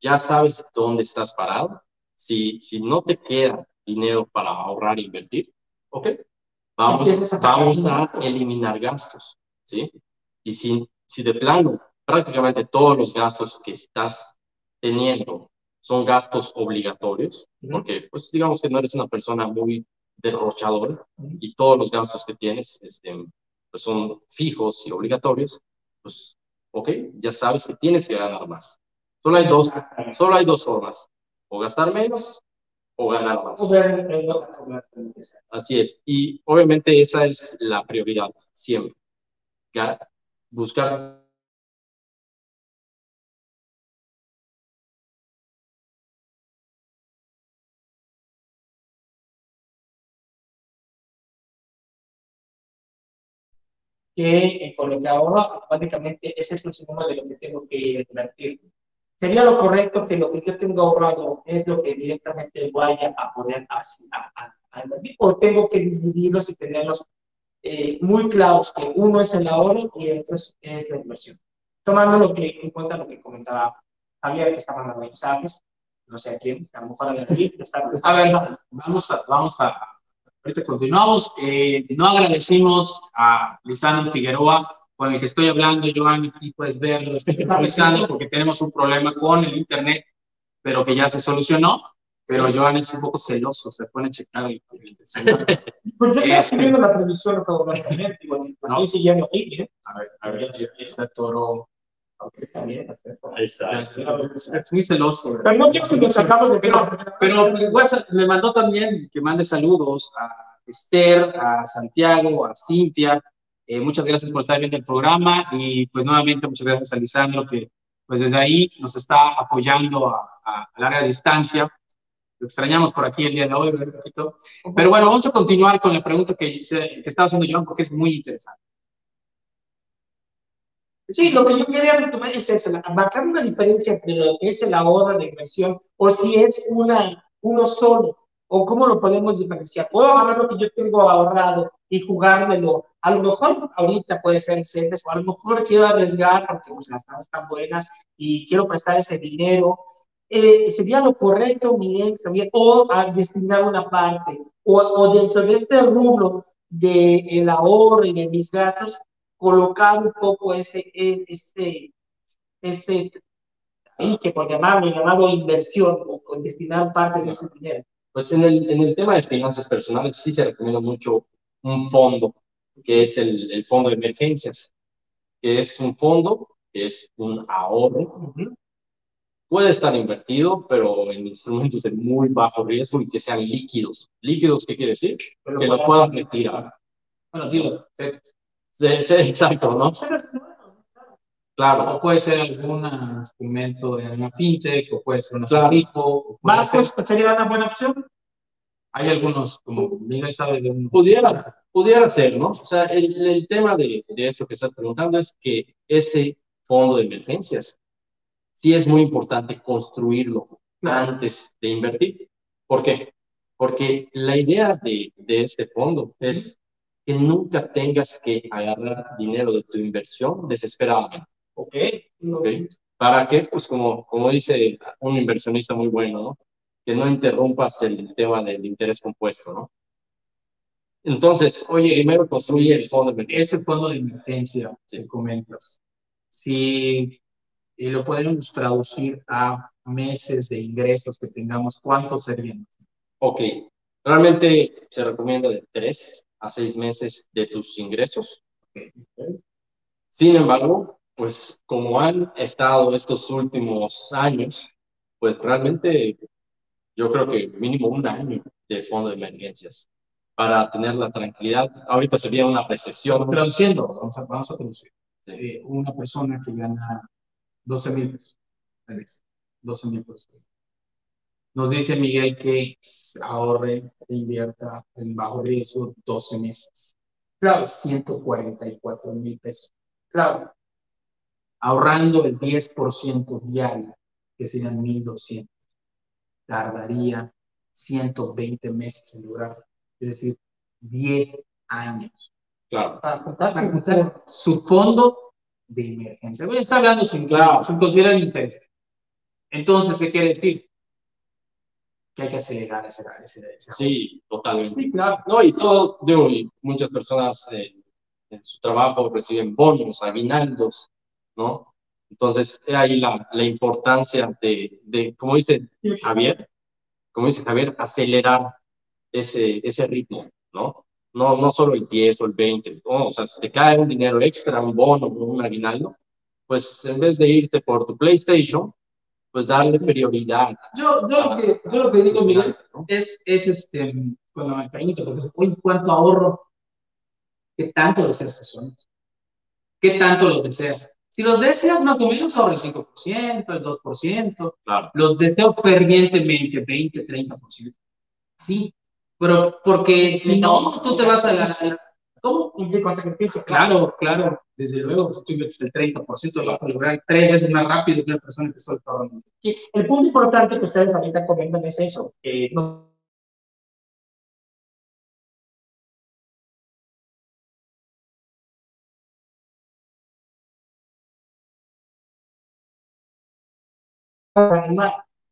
ya sabes dónde estás parado. Si, si no te queda dinero para ahorrar e invertir, ok, vamos, Empiezas vamos a eliminar gastos, ¿sí? Y si, si de plano prácticamente todos los gastos que estás teniendo son gastos obligatorios, porque pues digamos que no eres una persona muy derrochadora, y todos los gastos que tienes este, pues son fijos y obligatorios, pues, ok, ya sabes que tienes que ganar más. Solo hay dos, solo hay dos formas, o gastar menos o ganar más. Así es. Y obviamente esa es la prioridad, siempre. Buscar que eh, con lo que ahorro, automáticamente ese es el símbolo de lo que tengo que invertir. Sería lo correcto que lo que yo tengo ahorrado es lo que directamente vaya a poner así, a, a, invertir, o tengo que dividirlos y tenerlos eh, muy claros, que uno es el ahorro y el otro es, la inversión. Tomando lo que, en cuenta lo que comentaba Javier, que está mandando mensajes, no sé a quién, a lo mejor a David, está A ver, vamos a, vamos a, ahorita continuamos. Eh, no agradecimos a Lisandro Figueroa, con el que estoy hablando, Joan, aquí puedes verlo, estoy revisando porque tenemos un problema con el internet, pero que ya se solucionó. Pero Joan es un poco celoso, se pone a checar el, el celular. Pues yo estoy Este- siguiendo la transmisión ver también, digo, No. estoy siguiendo aquí, miren. A ver, a ver, ese toro. También, está. Es, muy celoso. Pero no quiero que nos sacamos de Pero, pero mi WhatsApp me mandó también que mande saludos a Esther, a Santiago, a Cintia. Eh, muchas gracias por estar viendo el programa y pues nuevamente muchas gracias a Lisandro que pues desde ahí nos está apoyando a, a, a larga distancia. Lo extrañamos por aquí el día de hoy, ¿verdad, Paquito? Pero bueno, vamos a continuar con la pregunta que estaba haciendo Joan porque es muy interesante. Sí, lo que yo quería retomar es eso, marcar una diferencia entre lo que es el ahorro, la inversión, o si es una, uno solo, o cómo lo podemos diferenciar. Puedo agarrar lo que yo tengo ahorrado y jugármelo. A lo mejor ahorita puede ser en o a lo mejor quiero arriesgar porque pues, las tasas están buenas y quiero prestar ese dinero. Eh, sería lo correcto, Miguel, también, o a destinar una parte, o, o dentro de este rubro del el ahorro y de mis gastos, colocar un poco ese, e, ese, ese, y que por llamarlo, llamado inversión, o con destinar parte de ese dinero. Pues en el, en el tema de finanzas personales sí se recomienda mucho un fondo, que es el, el fondo de emergencias, que es un fondo, que es un ahorro. Puede estar invertido, pero en instrumentos de muy bajo riesgo y que sean líquidos. ¿Líquidos qué quiere decir? que lo puedan retirar. Bueno, dilo. Sí, sí, exacto, ¿no? Claro. O puede ser algún instrumento de una fintech, o puede ser una claro. ¿Más ser... sería una buena opción? Hay algunos, como Miguel sabe de un... Pudiera, pudiera ser, ¿no? O sea, el, el tema de, de esto que estás preguntando es que ese fondo de emergencias sí es muy importante construirlo antes de invertir. ¿Por qué? Porque la idea de, de este fondo es que nunca tengas que agarrar dinero de tu inversión desesperadamente. ¿Ok? okay. ¿Para qué? Pues como, como dice un inversionista muy bueno, ¿no? Que no interrumpas el tema del interés compuesto, ¿no? Entonces, oye, primero construye el fondo. Ese fondo de emergencia que comentas, si lo podemos traducir a meses de ingresos que tengamos, ¿cuántos serían? Ok, realmente se recomienda de tres a seis meses de tus ingresos. Sin embargo, pues como han estado estos últimos años, pues realmente yo creo que mínimo un año de fondo de emergencias para tener la tranquilidad. Ahorita sería una recesión. Traduciendo, vamos a, vamos a traducir. Eh, una persona que gana 12 mil pesos 12 mil pesos nos dice Miguel que ahorre e invierta en bajo riesgo 12 meses. Claro, 144 mil pesos. Claro, ahorrando el 10% diario, que serían 1.200, tardaría 120 meses en lograr, es decir, 10 años. Claro. Para juntar, su fondo de emergencia. Bueno, está hablando sin, claro. sin considerar interés. Entonces, ¿qué quiere decir? Que hay que acelerar ese, ese, ese Sí, totalmente. Sí, claro. No, y todo, de hoy, muchas personas eh, en su trabajo reciben bonos, aguinaldos, ¿no? Entonces, ahí la, la importancia de, de, como dice Javier, como dice Javier, acelerar ese, ese ritmo, ¿no? No, no solo el 10 o el 20, ¿no? o sea, si te cae un dinero extra, un bono, un aguinaldo, pues en vez de irte por tu PlayStation, pues darle prioridad. Yo, yo, lo, que, yo lo que digo, Miguel, es, es este, cuando me pregunto, porque ¿cuánto ahorro? ¿Qué tanto deseas estos sueños? ¿Qué tanto los deseas? Si los deseas, más o menos ahorra el 5%, el 2%. Claro. Los deseo fervientemente, 20, 30%. Sí, pero porque si no, tú te vas a la, ¿Cómo? Implica sacrificio. Claro, claro, desde luego, si tú inviertes el 30%, lo vas a lograr tres veces más rápido que una persona que está trabajando. Sí, el punto importante que ustedes ahorita comentan es eso, que no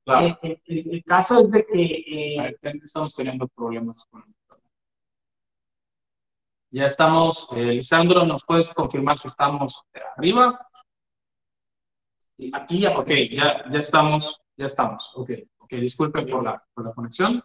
Claro. El, el, el, caso es de que eh, estamos teniendo problemas con ya estamos, eh, Lisandro, ¿nos puedes confirmar si estamos arriba? Aquí ya, ok, ya, ya estamos, ya estamos, ok, ok, disculpen por la, por la conexión,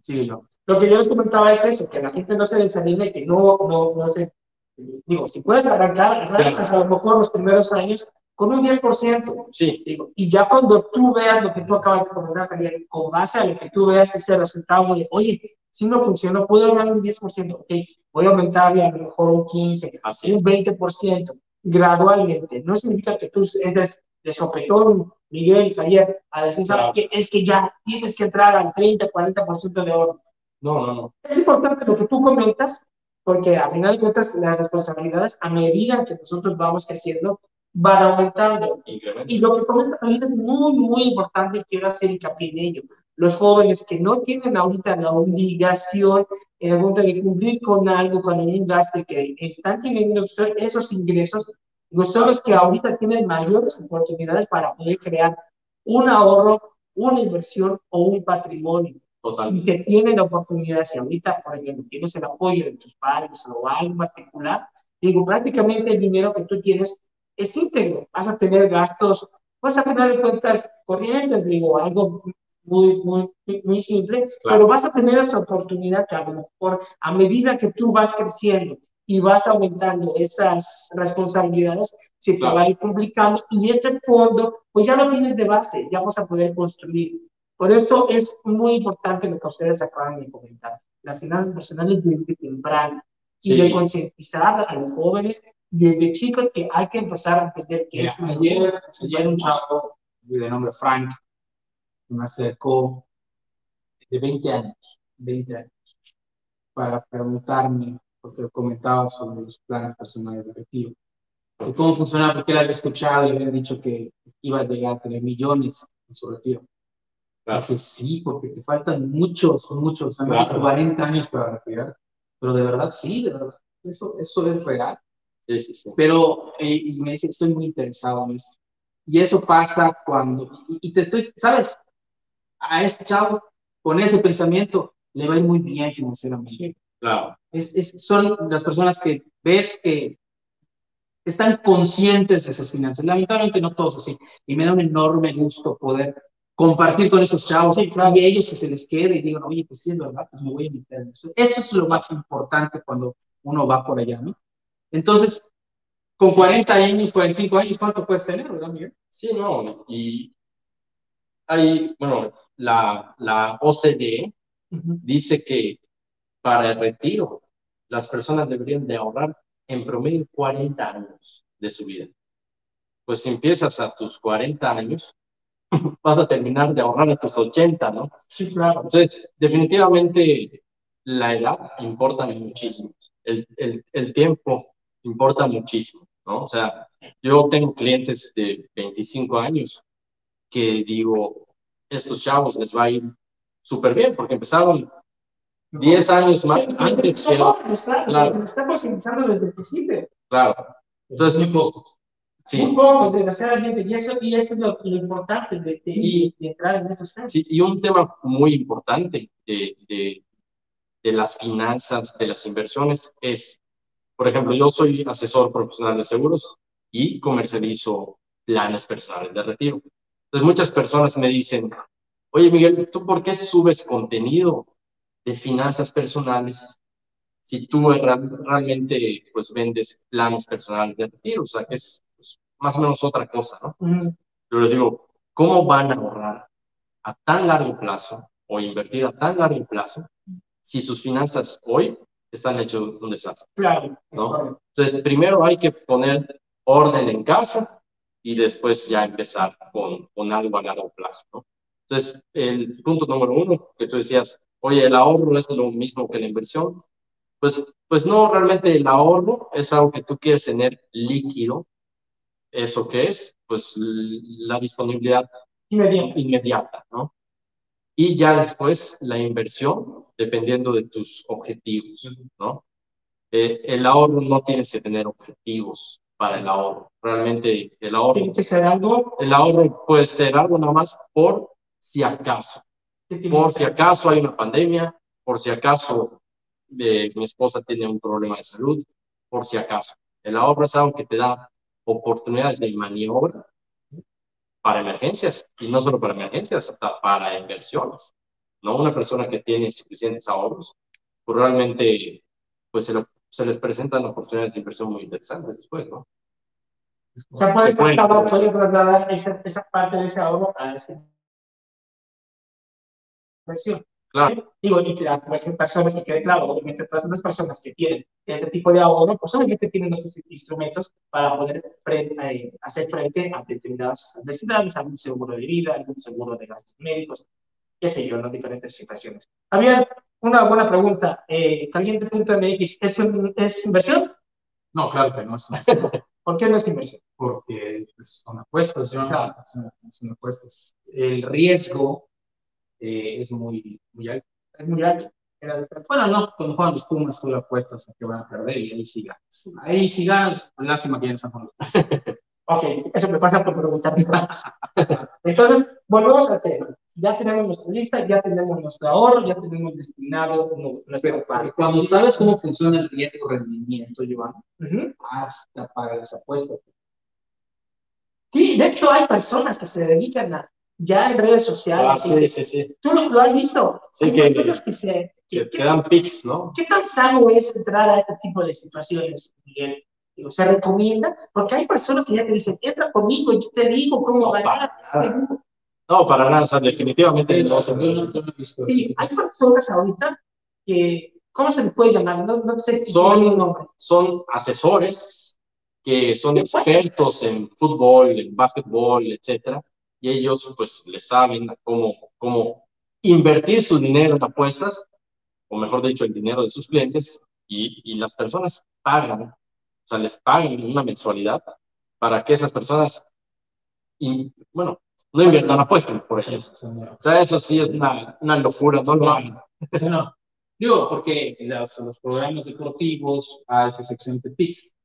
sigue yo. Lo que yo les comentaba es eso, que la gente no se desanime, que no, no, no se, digo, si puedes arrancar, arrancas a lo mejor los primeros años con un 10%, sí. digo, y ya cuando tú veas lo que tú acabas de comentar, Javier, con base a lo que tú veas ese resultado oye, si no funcionó, puedo ganar un 10%, ok, voy a aumentarle a lo mejor un 15, así un 20%, gradualmente. No significa que tú entres de sopetón, Miguel, Javier, a decir, ¿sabes qué? Es que ya tienes que entrar al 30, 40% de oro. No, no, no. Es importante lo que tú comentas, porque a final de cuentas las responsabilidades, a medida que nosotros vamos creciendo, van aumentando. Y lo que comenta también es muy, muy importante y quiero hacer hincapié en ello. Los jóvenes que no tienen ahorita la obligación en el momento de cumplir con algo, con un gasto que están teniendo esos ingresos, no son los que ahorita tienen mayores oportunidades para poder crear un ahorro, una inversión o un patrimonio. Total. Si se tiene la oportunidad, si ahorita, por ejemplo, tienes el apoyo de tus padres o algo particular, digo, prácticamente el dinero que tú tienes es íntegro. Vas a tener gastos, vas a tener cuentas corrientes, digo, algo muy, muy, muy simple, pero vas a tener esa oportunidad que a lo mejor a medida que tú vas creciendo y vas aumentando esas responsabilidades, se te va a ir publicando y ese fondo, pues ya lo tienes de base, ya vas a poder construir. Por eso es muy importante lo que ustedes acaban de comentar, las finanzas personales desde temprano y de concientizar a los jóvenes desde chicos que hay que empezar a entender que es ayer, ayer un chavo de nombre Frank me acercó de 20 años, 20 años, para preguntarme, porque comentaba sobre los planes personales de retiro, y cómo funcionaba, porque él había escuchado y había dicho que iba a llegar a tener millones en su retiro. Claro. que sí, porque te faltan muchos, muchos años, 40 años para retirar. Pero de verdad, sí, de verdad, eso, eso es real. Sí, sí, sí. Pero, eh, y me dice, estoy muy interesado en esto. Y eso pasa cuando, y, y te estoy, ¿sabes? A este chavo con ese pensamiento le va a ir muy bien financieramente. Claro. Es, es, son las personas que ves que están conscientes de sus finanzas. Lamentablemente no todos así. Y me da un enorme gusto poder compartir con esos chavos sí, claro. y ellos que se les quede y digan, oye, pues sí, es verdad, pues me voy a meter en eso. Eso es lo más importante cuando uno va por allá, ¿no? Entonces, con 40 años, 45 años, ¿cuánto puedes tener, verdad, Miguel? Sí, no, y hay, bueno, la, la OCDE uh -huh. dice que para el retiro las personas deberían de ahorrar en promedio 40 años de su vida. Pues si empiezas a tus 40 años, vas a terminar de ahorrar a tus 80, ¿no? Sí, claro. Entonces, definitivamente la edad importa muchísimo. El, el, el tiempo importa muchísimo, ¿no? O sea, yo tengo clientes de 25 años que digo, estos chavos les va a ir súper bien, porque empezaron 10 años más sí, antes. que claro, claro. está concientizando desde el principio. Claro. Entonces, muy pocos. Sí. Muy pocos, desgraciadamente, y eso, y eso es lo, lo importante de, de, sí. de, entrar en estos temas. Sí, y un tema muy importante de, de, de las finanzas, de las inversiones, es, por ejemplo, yo soy asesor profesional de seguros y comercializo planes personales de retiro. Entonces muchas personas me dicen, oye Miguel, ¿tú por qué subes contenido de finanzas personales si tú realmente pues vendes planes personales de retiro? O sea, que es pues, más o menos otra cosa, ¿no? Yo les digo, ¿cómo van a ahorrar a tan largo plazo o invertir a tan largo plazo si sus finanzas hoy están hechas un desastre? Claro. ¿no? Entonces, primero hay que poner orden en casa y después ya empezar con, con algo a largo plazo, ¿no? Entonces, el punto número uno que tú decías, oye, el ahorro es lo mismo que la inversión, pues, pues no, realmente el ahorro es algo que tú quieres tener líquido, ¿eso qué es? Pues la disponibilidad inmediata, inmediata ¿no? Y ya después la inversión, dependiendo de tus objetivos, ¿no? Eh, el ahorro no tienes que tener objetivos, para el ahorro. Realmente el ahorro. Tiene que ser algo. El ahorro puede ser algo nada más por si acaso. Por si acaso hay una pandemia, por si acaso eh, mi esposa tiene un problema de salud, por si acaso. El ahorro es algo que te da oportunidades de maniobra para emergencias y no solo para emergencias, hasta para inversiones. ¿no? Una persona que tiene suficientes ahorros, pues realmente pues se lo se les presentan oportunidades de inversión muy interesantes después, ¿no? O sea, trasladar, puede trasladar esa, esa parte de ese ahorro a esa inversión. Claro. Digo, y claro, cualquier persona que quede claro, obviamente todas las personas que tienen este tipo de ahorro, pues obviamente tienen otros instrumentos para poder frente, eh, hacer frente a determinadas necesidades, algún seguro de vida, algún seguro de gastos médicos, qué sé yo, en diferentes situaciones. Javier, una buena pregunta. Eh, Caliente.mx, ¿es, ¿es inversión? No, claro que no es. ¿Por qué no es inversión? Porque pues, son apuestas, son, son, apuestas. El riesgo eh, es muy, muy alto. Es muy alto. Bueno, no, cuando juegan los Pumas le apuestas a que van a perder y ahí sí ganas. Ahí sí ganas, lástima que ya no están Ok, eso me pasa por preguntar Entonces, volvemos al tema. Ya tenemos nuestra lista, ya tenemos nuestro ahorro, ya tenemos destinado nuestro Pero cuando sabes cómo funciona el riesgo rendimiento, Joan, hasta para las apuestas. Sí, de hecho hay personas que se dedican a, ya en redes sociales. Ah, sí, sí, sí. ¿Tú lo, has visto? Sí, que, que, se, que, dan pics, ¿no? ¿Qué tan sano es entrar a este tipo de situaciones, Miguel? se recomienda, porque hay personas que ya te dicen, entra conmigo y yo te digo cómo ganar. No, para nada, o sea, definitivamente no, Sí, hay personas ahorita que, ¿cómo se les puede llamar? No, no sé si son, son asesores que son expertos en fútbol, en básquetbol, etcétera, y ellos pues les saben cómo, cómo invertir su dinero en apuestas, o mejor dicho, el dinero de sus clientes, y, y las personas pagan sea, les paguen una mensualidad para que esas personas, y, bueno, no inviertan apuestas, por ejemplo. O sea, eso sí es una, una locura, no lo hagan. No. Digo, porque los, los programas deportivos a su sección de PICS,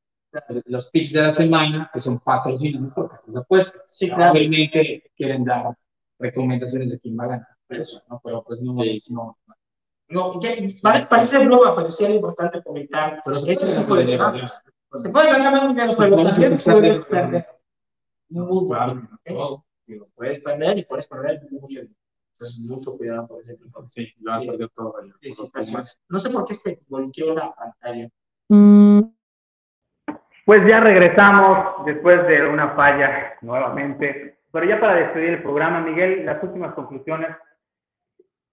los PICS de la semana, que son patrocinados por casas apuestas. Sí, claro. Obviamente quieren dar recomendaciones de quién va a ganar. Eso, ¿no? Pero pues no, sí. no, no, parece broma, pero sí era importante comentar. Pero se puede se puede ganar más dinero, pero también puedes perder. Muy claro. Digo, puedes perder y puedes perder mucho. Entonces, mucho cuidado por ese tipo. Sí, lo han perdido todo. No sé por qué se volteó la pantalla. Pues ya regresamos después de una falla nuevamente. Pero ya para despedir el programa, Miguel, las últimas conclusiones.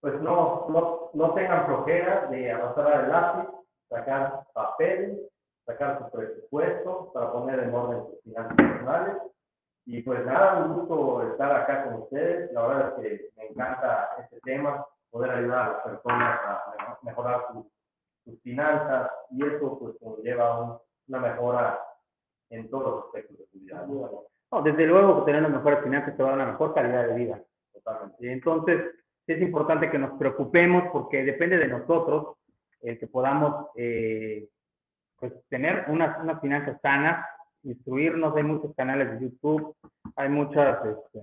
Pues no, no, no tengan flojera de avanzar al lápiz, sacar papel, sacar su presupuesto para poner en orden sus finanzas personales. Y pues nada, un gusto estar acá con ustedes. La verdad es que me encanta este tema, poder ayudar a las personas a mejorar sus finanzas y eso pues lleva una mejora en todos los aspectos de su vida. No, desde luego, tener las mejores finanzas te va a dar una mejor calidad de vida. Totalmente. Entonces, es importante que nos preocupemos porque depende de nosotros el que podamos eh, pues tener unas, unas finanzas sanas, instruirnos, hay muchos canales de YouTube, hay muchas este,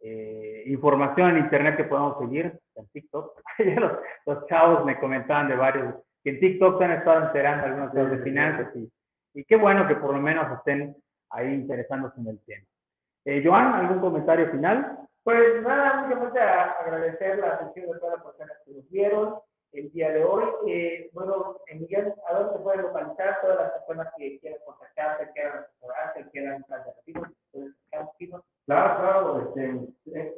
eh, información en internet que podemos seguir, en TikTok. los, los, chavos me comentaban de varios, que en TikTok se han estado enterando algunas cosas de finanzas y, y qué bueno que por lo menos estén ahí interesándose en el tema. Eh, Joan, ¿algún comentario final? Pues nada, únicamente agradecer la atención de todas las personas que nos vieron el día de hoy. Eh, bueno, Miguel, ¿a dónde se puede localizar todas las personas que quieran contactarte, quieran asesorarse, quieran alternativas? Claro, claro. Este, eh,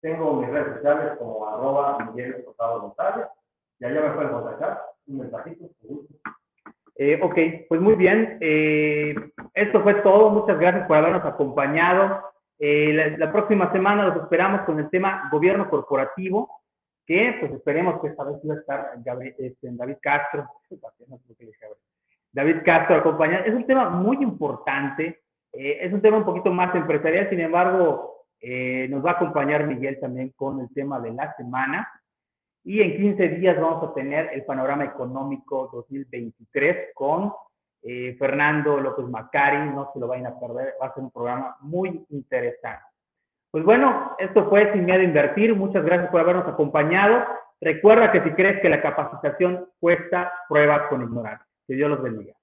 tengo mis redes sociales como arroba Miguel González y allá me pueden contactar. Un mensajito, eh, ok, pues muy bien. Eh, esto fue todo. Muchas gracias por habernos acompañado. Eh, la, la, próxima semana los esperamos con el tema gobierno corporativo que pues esperemos que esta vez va a estar este, David Castro, David Castro acompañado. Es un tema muy importante, eh, es un tema un poquito más empresarial, sin embargo, eh, nos va a acompañar Miguel también con el tema de la semana. Y en 15 días vamos a tener el panorama económico 2023 con eh, Fernando López Macari, no se lo vayan a perder, va a ser un programa muy interesante. Pues bueno, esto fue Sin Miedo a Invertir. Muchas gracias por habernos acompañado. Recuerda que si crees que la capacitación cuesta, prueba con ignorancia. Que Dios los bendiga.